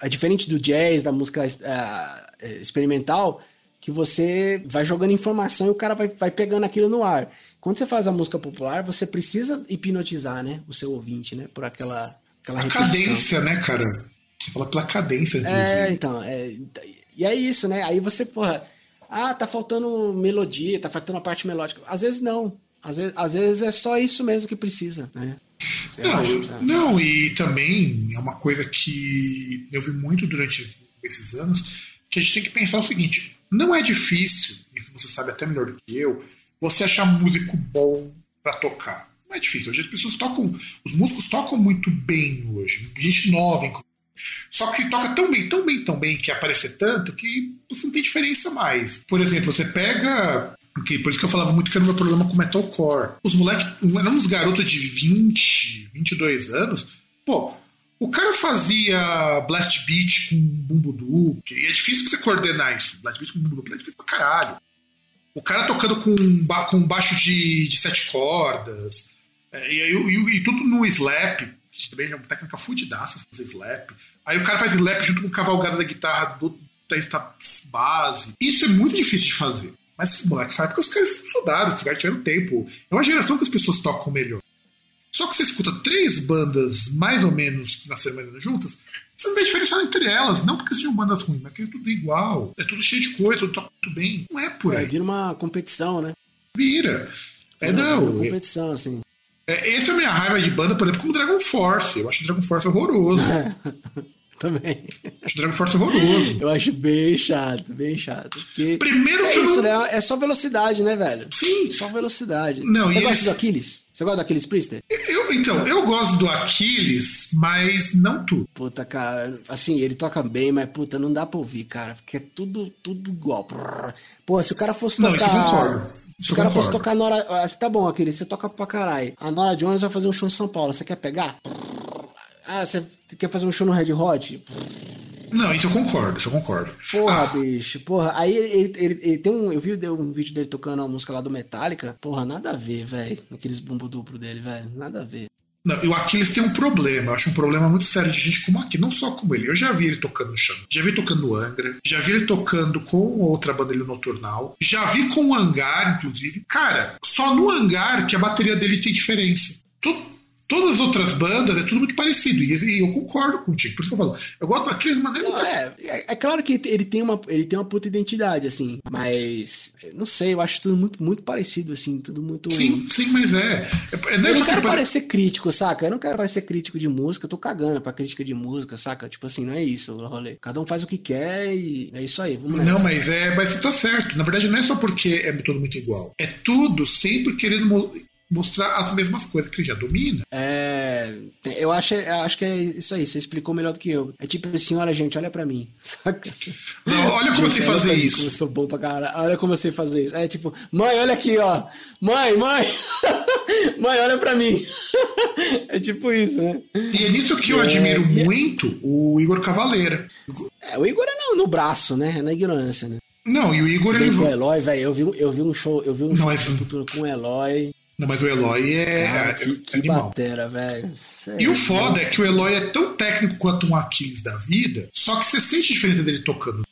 [SPEAKER 2] É diferente do jazz, da música ah, eh, experimental, que você vai jogando informação e o cara vai, vai pegando aquilo no ar. Quando você faz a música popular, você precisa hipnotizar, né? O seu ouvinte, né? Por aquela, aquela
[SPEAKER 1] A
[SPEAKER 2] repetição.
[SPEAKER 1] cadência, né, cara? Você fala pela cadência, inclusive.
[SPEAKER 2] É, então, é, e é isso, né? Aí você, porra, ah, tá faltando melodia, tá faltando a parte melódica. Às vezes não. Às vezes, às vezes é só isso mesmo que precisa, né? Eu
[SPEAKER 1] Não,
[SPEAKER 2] acho, sabe?
[SPEAKER 1] não, e também é uma coisa que eu vi muito durante esses anos, que a gente tem que pensar o seguinte: não é difícil, isso você sabe até melhor do que eu, você achar músico bom pra tocar. Não é difícil. Hoje as pessoas tocam, os músicos tocam muito bem hoje, gente nova. Só que toca tão bem, tão bem, tão bem, que aparecer tanto, que você não tem diferença mais. Por exemplo, você pega. que por isso que eu falava muito que era o meu problema com metalcore. Os moleques, eram uns garotos de 20, 22 anos. Pô, o cara fazia blast beat com bumbo duplo. E é difícil você coordenar isso. Blast beat com bumbo duplo é difícil pra caralho. O cara tocando com, com baixo de, de sete cordas. É, e, e, e tudo no slap, que também é uma técnica fudidaça fazer slap. Aí o cara faz slap junto com cavalgada da guitarra do testa base. Isso é muito difícil de fazer. Mas esses moleques fazem porque os caras estudaram, caras tiveram tempo. É uma geração que as pessoas tocam melhor. Só que você escuta três bandas mais ou menos que nasceram mais ou menos juntas, você não vê diferença entre elas. Não porque sejam bandas ruins, mas que é tudo igual. É tudo cheio de coisa, tudo toca muito bem. Não é por
[SPEAKER 2] É,
[SPEAKER 1] aí.
[SPEAKER 2] vira uma competição, né?
[SPEAKER 1] Vira. É não.
[SPEAKER 2] Uma
[SPEAKER 1] é-
[SPEAKER 2] competição, assim.
[SPEAKER 1] É, essa é a minha raiva de banda, por exemplo, como Dragon Force. Eu acho Dragon Force horroroso.
[SPEAKER 2] Também.
[SPEAKER 1] Acho Dragon Force horroroso.
[SPEAKER 2] Eu acho bem chato, bem chato. Porque
[SPEAKER 1] Primeiro
[SPEAKER 2] é
[SPEAKER 1] que eu
[SPEAKER 2] isso,
[SPEAKER 1] não-
[SPEAKER 2] né? É só velocidade, né, velho?
[SPEAKER 1] Sim.
[SPEAKER 2] Só velocidade.
[SPEAKER 1] Não,
[SPEAKER 2] Você gosta
[SPEAKER 1] eles-
[SPEAKER 2] do Aquiles? Você gosta do Aquiles Priester?
[SPEAKER 1] Eu, então, eu gosto do Aquiles, mas não tudo.
[SPEAKER 2] Puta, cara, assim, ele toca bem, mas puta, não dá pra ouvir, cara, porque é tudo, tudo igual. Pô, se o cara fosse
[SPEAKER 1] Não,
[SPEAKER 2] tocar.
[SPEAKER 1] isso eu concordo.
[SPEAKER 2] Se o cara fosse tocar Nora. ah, Tá bom, aquele, você toca pra caralho. A Nora Jones vai fazer um show em São Paulo, você quer pegar? Ah, você quer fazer um show no Red Hot?
[SPEAKER 1] Não, isso eu concordo, isso eu concordo.
[SPEAKER 2] Porra,
[SPEAKER 1] Ah,
[SPEAKER 2] bicho, porra. Aí ele, ele, ele- tem um. Eu vi um vídeo dele tocando a música lá do Metallica. Porra, nada a ver, velho. Aqueles bumbo duplo dele, velho. Nada a ver.
[SPEAKER 1] Não, o Aquiles tem um problema, eu acho um problema muito sério de gente como aqui, não só como ele. Eu já vi ele tocando no chão, já vi tocando no Angra, já vi ele tocando com outra banda Noturnal, já vi com o Hangar, inclusive. Cara, só no Hangar que a bateria dele tem diferença. To- todas as outras bandas é tudo muito parecido, e, e eu concordo contigo, por isso que eu falo. Eu gosto do Aquiles, mas não tá
[SPEAKER 2] é, é, é claro que ele tem, uma, ele tem uma puta identidade, assim. Mas, não sei, eu acho tudo muito, muito parecido, assim. Tudo muito.
[SPEAKER 1] Sim, sim, mas é. é, é não é
[SPEAKER 2] Eu não
[SPEAKER 1] que
[SPEAKER 2] quero
[SPEAKER 1] pare-
[SPEAKER 2] parecer crítico, saca? Eu não quero parecer crítico de música, eu tô cagando pra crítica de música, saca? Tipo assim, não é isso o rolê. Cada um faz o que quer e é isso aí, vamos
[SPEAKER 1] Não, mas é, mas você tá certo. Na verdade, não é só porque é tudo muito igual. É tudo sempre querendo mostrar as mesmas coisas que ele já domina.
[SPEAKER 2] É. Eu acho, eu acho que é isso aí, você explicou melhor do que eu. É tipo assim, olha, gente, olha pra mim, saca?
[SPEAKER 1] Não, olha como eu sei fazer
[SPEAKER 2] pra mim,
[SPEAKER 1] isso.
[SPEAKER 2] Eu sou bom pra caralho. Olha como eu sei fazer isso. É tipo, mãe, olha aqui, ó. Mãe, mãe. mãe, olha pra mim. é tipo isso, né?
[SPEAKER 1] E é nisso que eu admiro
[SPEAKER 2] e-
[SPEAKER 1] muito o Igor Cavaleira.
[SPEAKER 2] É, o Igor é no, no braço, né? Na ignorância, né?
[SPEAKER 1] Não, e o Igor ele.
[SPEAKER 2] o Eloy, velho, eu vi, eu vi um show, eu vi um
[SPEAKER 1] Não,
[SPEAKER 2] show de Sepultura com o Eloy.
[SPEAKER 1] Não, mas o Eloy é,
[SPEAKER 2] Cara,
[SPEAKER 1] é
[SPEAKER 2] que, que
[SPEAKER 1] animal.
[SPEAKER 2] batera, velho.
[SPEAKER 1] E o foda é que o Eloy é tão técnico quanto um Aquiles da vida, só que você sente a diferença dele tocando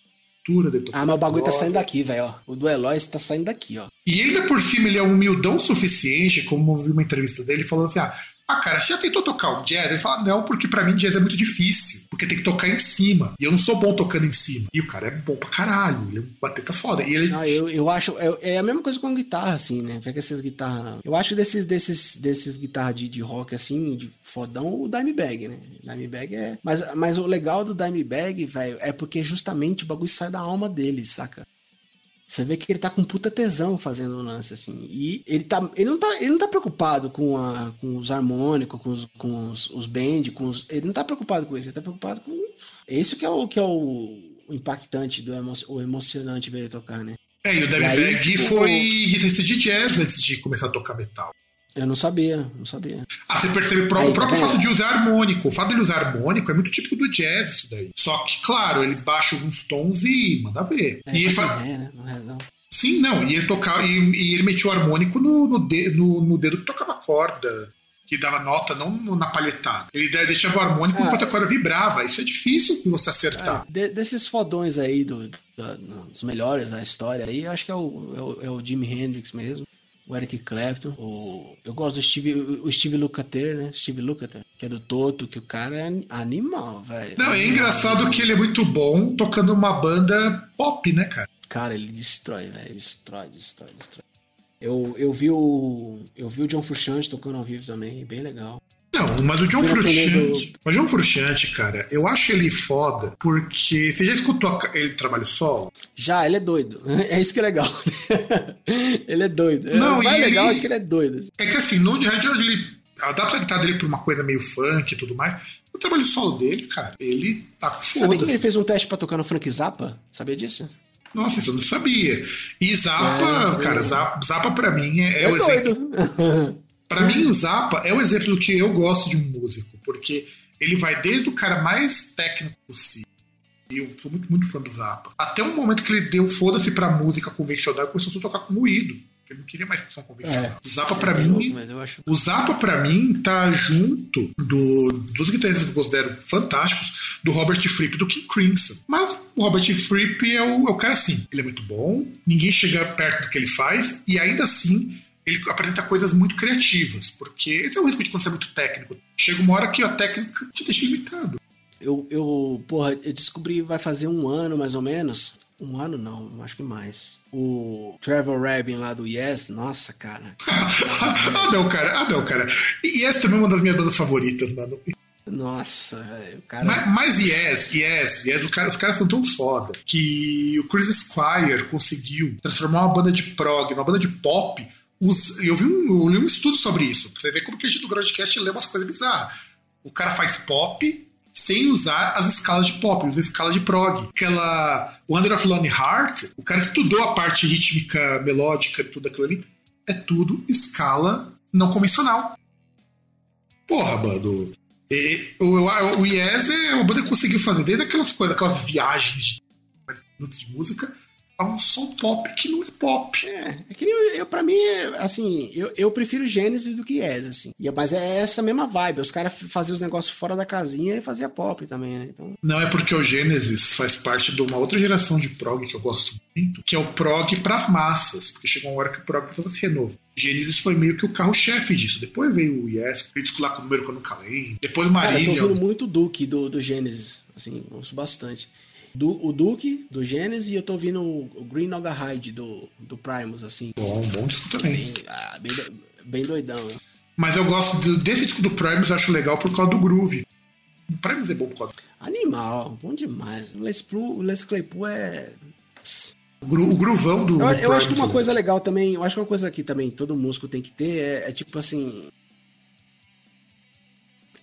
[SPEAKER 1] dele tocando
[SPEAKER 2] Ah, mas o bagulho tá saindo daqui, velho. O do Eloy tá saindo daqui, ó.
[SPEAKER 1] E ainda por cima ele é humildão o suficiente, como eu vi uma entrevista dele falando assim: ah, ah, cara, você já tentou tocar o jazz? Ele fala, não, porque pra mim jazz é muito difícil, porque tem que tocar em cima. E eu não sou bom tocando em cima. E o cara é bom pra caralho, ele é um foda. E ele.
[SPEAKER 2] Não, eu, eu acho. É, é a mesma coisa com guitarra, assim, né? Pega essas guitarras. Eu acho desses, desses, desses guitarras de, de rock, assim, de fodão, o Dimebag, né? Dimebag é. Mas, mas o legal do Dimebag, velho, é porque justamente o bagulho sai da alma dele, saca? Você vê que ele tá com puta tesão fazendo o lance, assim. E ele, tá, ele, não, tá, ele não tá preocupado com, a, com os harmônicos, com os, com os, os bend, com os. Ele não tá preocupado com isso, ele tá preocupado com. Esse que é o, que é o, impactante, do emo, o emocionante ver ele tocar, né?
[SPEAKER 1] É, e o Dimebag
[SPEAKER 2] tipo,
[SPEAKER 1] foi guitarrista de jazz antes de começar a tocar metal.
[SPEAKER 2] Eu não sabia, não sabia.
[SPEAKER 1] Ah, você percebe pro-
[SPEAKER 2] Aí,
[SPEAKER 1] o
[SPEAKER 2] tá
[SPEAKER 1] próprio fato de usar harmônico. O fato dele usar harmônico é muito típico do jazz, isso daí. Só que, claro, ele baixa alguns tons e manda ver.
[SPEAKER 2] É,
[SPEAKER 1] e ele fa...
[SPEAKER 2] com ré, né? No rezão.
[SPEAKER 1] Sim, não, e ele tocava, e, e ele metia o harmônico no, no, de- no- no dedo que tocava a corda, que dava nota, não na palhetada. Ele de- deixava o harmônico
[SPEAKER 2] Ah.
[SPEAKER 1] enquanto a corda vibrava. Isso é difícil de você acertar.
[SPEAKER 2] É, de- desses fodões aí, do, da- dos melhores da história aí, acho que é o, é o, é o Jimi Hendrix mesmo. O Eric Clapton. O, eu gosto do Steve, o Steve Lukather, né? Steve Lukather, que é do Toto, que o cara é animal, velho.
[SPEAKER 1] Não, é engraçado que ele é muito bom tocando uma banda pop, né, cara?
[SPEAKER 2] Cara, ele destrói, velho. Destrói, destrói, destrói. Eu, eu vi o. Eu vi o John Frusciante tocando ao vivo também, bem legal.
[SPEAKER 1] Não, mas o John Frusciante. O John Frusciante, cara, eu acho ele foda porque. Você já escutou a- ele trabalho solo?
[SPEAKER 2] Já, ele é doido. É isso que é legal. ele é doido.
[SPEAKER 1] Não,
[SPEAKER 2] o mais
[SPEAKER 1] e
[SPEAKER 2] legal
[SPEAKER 1] ele-
[SPEAKER 2] é que ele é doido. assim.
[SPEAKER 1] É que assim, no Red ele adapta a guitarra dele pra uma coisa meio funk e tudo mais. O trabalho solo dele, cara, ele tá com
[SPEAKER 2] Sabia que ele fez um teste pra tocar no Frank Zappa? Sabia disso?
[SPEAKER 1] Nossa, isso eu não sabia. E Zappa,
[SPEAKER 2] É,
[SPEAKER 1] cara,
[SPEAKER 2] é.
[SPEAKER 1] Zappa, Zappa pra mim é, é
[SPEAKER 2] É
[SPEAKER 1] o exemplo. Pra mim, o Zappa é o exemplo do que eu gosto de um músico, porque ele vai desde o cara mais técnico possível. E Eu sou muito, muito fã do Zappa. Até um momento que ele deu foda-se pra música convencional e começou a tocar com ruído. Ele não queria mais som convencional.
[SPEAKER 2] É.
[SPEAKER 1] O Zappa, pra
[SPEAKER 2] É
[SPEAKER 1] mim,
[SPEAKER 2] eu acho.
[SPEAKER 1] o Zappa, pra mim, tá junto do, dos guitarristas que eu considero fantásticos, do Robert Fripp e do King Crimson. Mas o Robert Fripp é o, é o cara assim. Ele é muito bom, ninguém chega perto do que ele faz, e ainda assim ele apresenta coisas muito criativas, porque esse é o risco de quando você é muito técnico. Chega uma hora que a técnica te deixa limitado.
[SPEAKER 2] Eu, eu, porra, eu descobri vai fazer um ano mais ou menos Um ano não, acho que mais. O Trevor Rabin lá do Yes, nossa, cara.
[SPEAKER 1] ah, não, cara. Ah, não, cara. Yes também é uma das minhas bandas favoritas, mano.
[SPEAKER 2] Nossa, velho, cara.
[SPEAKER 1] Mas, mas Yes, Yes, Yes, os caras, os caras são tão foda que o Chris Squire conseguiu transformar uma banda de prog, uma banda de pop. Os, eu vi um, eu li um estudo sobre isso, pra você ver como que a gente no Groundcast lê umas coisas bizarras. O cara faz pop sem usar as escalas de pop, usa a escala de prog. Aquela Wonder of Lonely Heart, o cara estudou a parte rítmica, melódica e tudo aquilo ali. É tudo escala não convencional. Porra, mano. E, o, o, o Yes é uma banda que conseguiu fazer desde aquelas coisas, aquelas viagens de de música, a um som pop que não é pop.
[SPEAKER 2] É, é que eu, eu, pra mim, assim, eu, eu prefiro Gênesis do que Yes, assim. Mas é essa mesma vibe. Os caras faziam os negócios fora da casinha e fazia pop também, né? Então...
[SPEAKER 1] Não, é porque o Gênesis faz parte de uma outra geração de prog que eu gosto muito, que é o prog para massas, porque chegou uma hora que o prog precisava se renovar. Gênesis foi meio que o carro-chefe disso. Depois veio o Yes, o disco lá com o número que eu nunca lembro. Depois o Marília.
[SPEAKER 2] Cara, eu tô ouvindo muito Duke do, do Gênesis, assim, ouço bastante do, o Duke, do Genesis, e eu tô ouvindo o, o Green Hide do, do Primus, assim.
[SPEAKER 1] Bom, bom disco também.
[SPEAKER 2] Bem, ah, bem, bem doidão.
[SPEAKER 1] Mas eu gosto de, desse disco do Primus, eu acho legal por causa do groove. O Primus é bom por causa
[SPEAKER 2] Animal, bom demais. O Les, Plu, o Les Claypool é...
[SPEAKER 1] O, gru, o gruvão do.
[SPEAKER 2] Eu, do eu acho que uma coisa legal também, eu acho que uma coisa que também todo músico tem que ter é, é tipo assim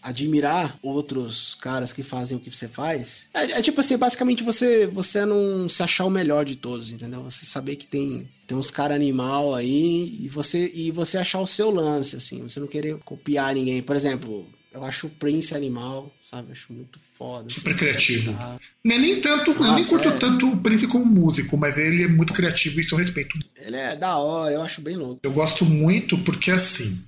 [SPEAKER 2] admirar outros caras que fazem o que você faz. É, é, tipo assim, basicamente você você não se achar o melhor de todos, entendeu? Você saber que tem tem uns cara animal aí e você e você achar o seu lance assim, você não querer copiar ninguém. Por exemplo, eu acho o Prince animal, sabe? Eu acho muito foda.
[SPEAKER 1] Assim. Super assim, criativo. Tá... Nem, nem tanto, Nossa, eu nem curto é... tanto o Prince como músico, mas ele é muito criativo e isso eu respeito.
[SPEAKER 2] Ele é da hora, eu acho bem louco.
[SPEAKER 1] Eu gosto muito porque assim,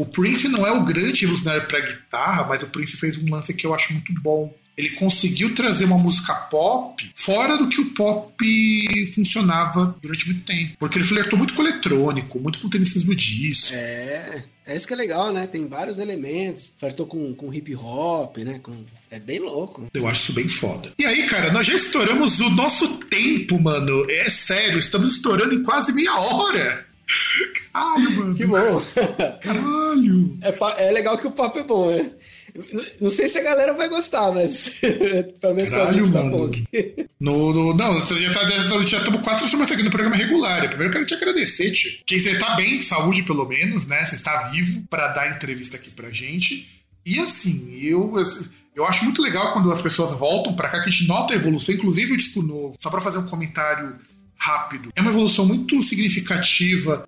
[SPEAKER 1] o Prince não é o grande revolucionário para guitarra, mas o Prince fez um lance que eu acho muito bom. Ele conseguiu trazer uma música pop fora do que o pop funcionava durante muito tempo. Porque ele flertou muito com o eletrônico, muito com o tecnicismo disso.
[SPEAKER 2] É, é isso que é legal, né? Tem vários elementos. Flertou com, com hip hop, né? Com... É bem louco.
[SPEAKER 1] Eu acho isso bem foda. E aí, cara, nós já estouramos o nosso tempo, mano. É sério, estamos estourando em quase meia hora. Caralho, mano.
[SPEAKER 2] Que bom.
[SPEAKER 1] Caralho.
[SPEAKER 2] É, é legal que o papo é bom, né? Não sei se a galera vai gostar, mas
[SPEAKER 1] pelo menos Caralho, pra gente tá bom no, no, Não, já, tá, já estamos quatro semanas aqui no programa regular. Primeiro quero te agradecer, tio. Que você tá bem, saúde pelo menos, né? Você está vivo para dar entrevista aqui pra gente. E assim, eu, eu acho muito legal quando as pessoas voltam para cá, que a gente nota a evolução, inclusive o disco novo. Só para fazer um comentário rápido. É uma evolução muito significativa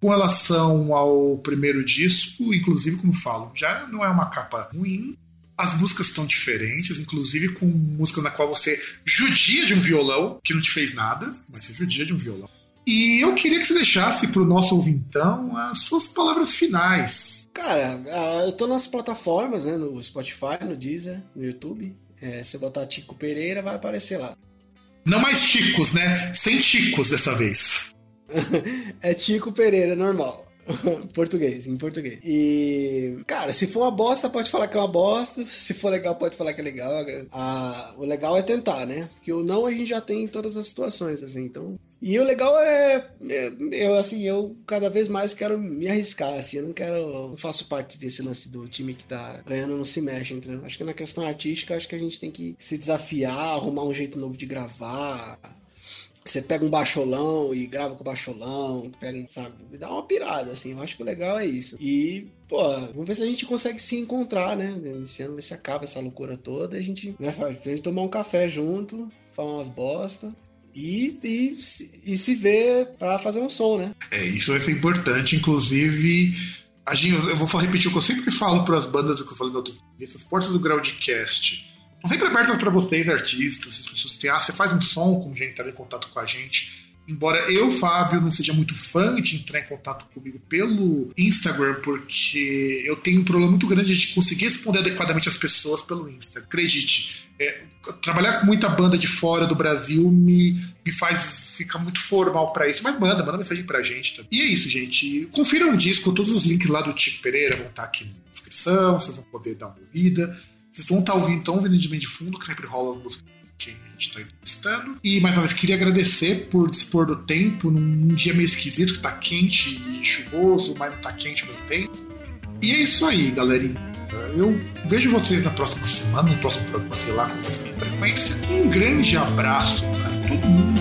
[SPEAKER 1] com relação ao primeiro disco, inclusive, como falo, já não é uma capa ruim. As músicas estão diferentes, inclusive com música na qual você judia de um violão, que não te fez nada, mas você judia de um violão. E eu queria que você deixasse para o nosso ouvintão as suas palavras finais.
[SPEAKER 2] Cara, ah, eu tô nas plataformas, né? No Spotify, no Deezer, no YouTube. É, se botar Tico Pereira, vai aparecer lá.
[SPEAKER 1] Não mais Ticos, né? Sem Ticos dessa vez.
[SPEAKER 2] é Tico Pereira, normal. português, em português. E, cara, se for uma bosta, pode falar que é uma bosta. Se for legal, pode falar que é legal. Ah, o legal é tentar, né? Porque o não a gente já tem em todas as situações, assim. Então. E o legal é, é, eu assim, eu cada vez mais quero me arriscar, assim, eu não quero, não faço parte desse lance do time que tá ganhando não se mexe, entendeu? Acho que na questão artística, acho que a gente tem que se desafiar, arrumar um jeito novo de gravar, você pega um baixolão e grava com o baixolão, pega, sabe? Dá uma pirada, assim. Eu acho que o legal é isso. E, pô, vamos ver se a gente consegue se encontrar, né? Esse ano, ver se acaba essa loucura toda. A gente, né, a gente tomar um café junto, falar umas bosta. E, e, e se ver para fazer um som, né?
[SPEAKER 1] É, isso vai ser importante, inclusive. A gente, eu vou repetir o que eu sempre falo para as bandas, o que eu falei no outro essas portas do Groundcast estão sempre abertas para vocês, artistas, as pessoas têm, ah, você faz um som, como gente entrar em contato com a gente. Embora eu, Fábio, não seja muito fã de entrar em contato comigo pelo Instagram, porque eu tenho um problema muito grande de conseguir responder adequadamente as pessoas pelo Insta. Acredite, é, trabalhar com muita banda de fora do Brasil me, me faz ficar muito formal para isso. Mas manda, manda mensagem pra gente. Tá? E é isso, gente. Confiram o disco, todos os links lá do Tico Pereira vão estar aqui na descrição, vocês vão poder dar uma ouvida. Vocês vão estar tá ouvindo, estão ouvindo de bem de fundo, que sempre rola música quem gente está entrevistando. E mais uma vez queria agradecer por dispor do tempo num dia meio esquisito, que tá quente e chuvoso, mas não tá quente mesmo tempo. E é isso aí, galerinha. Eu vejo vocês na próxima semana, no próximo programa, sei lá, com a frequência. Um grande abraço para todo mundo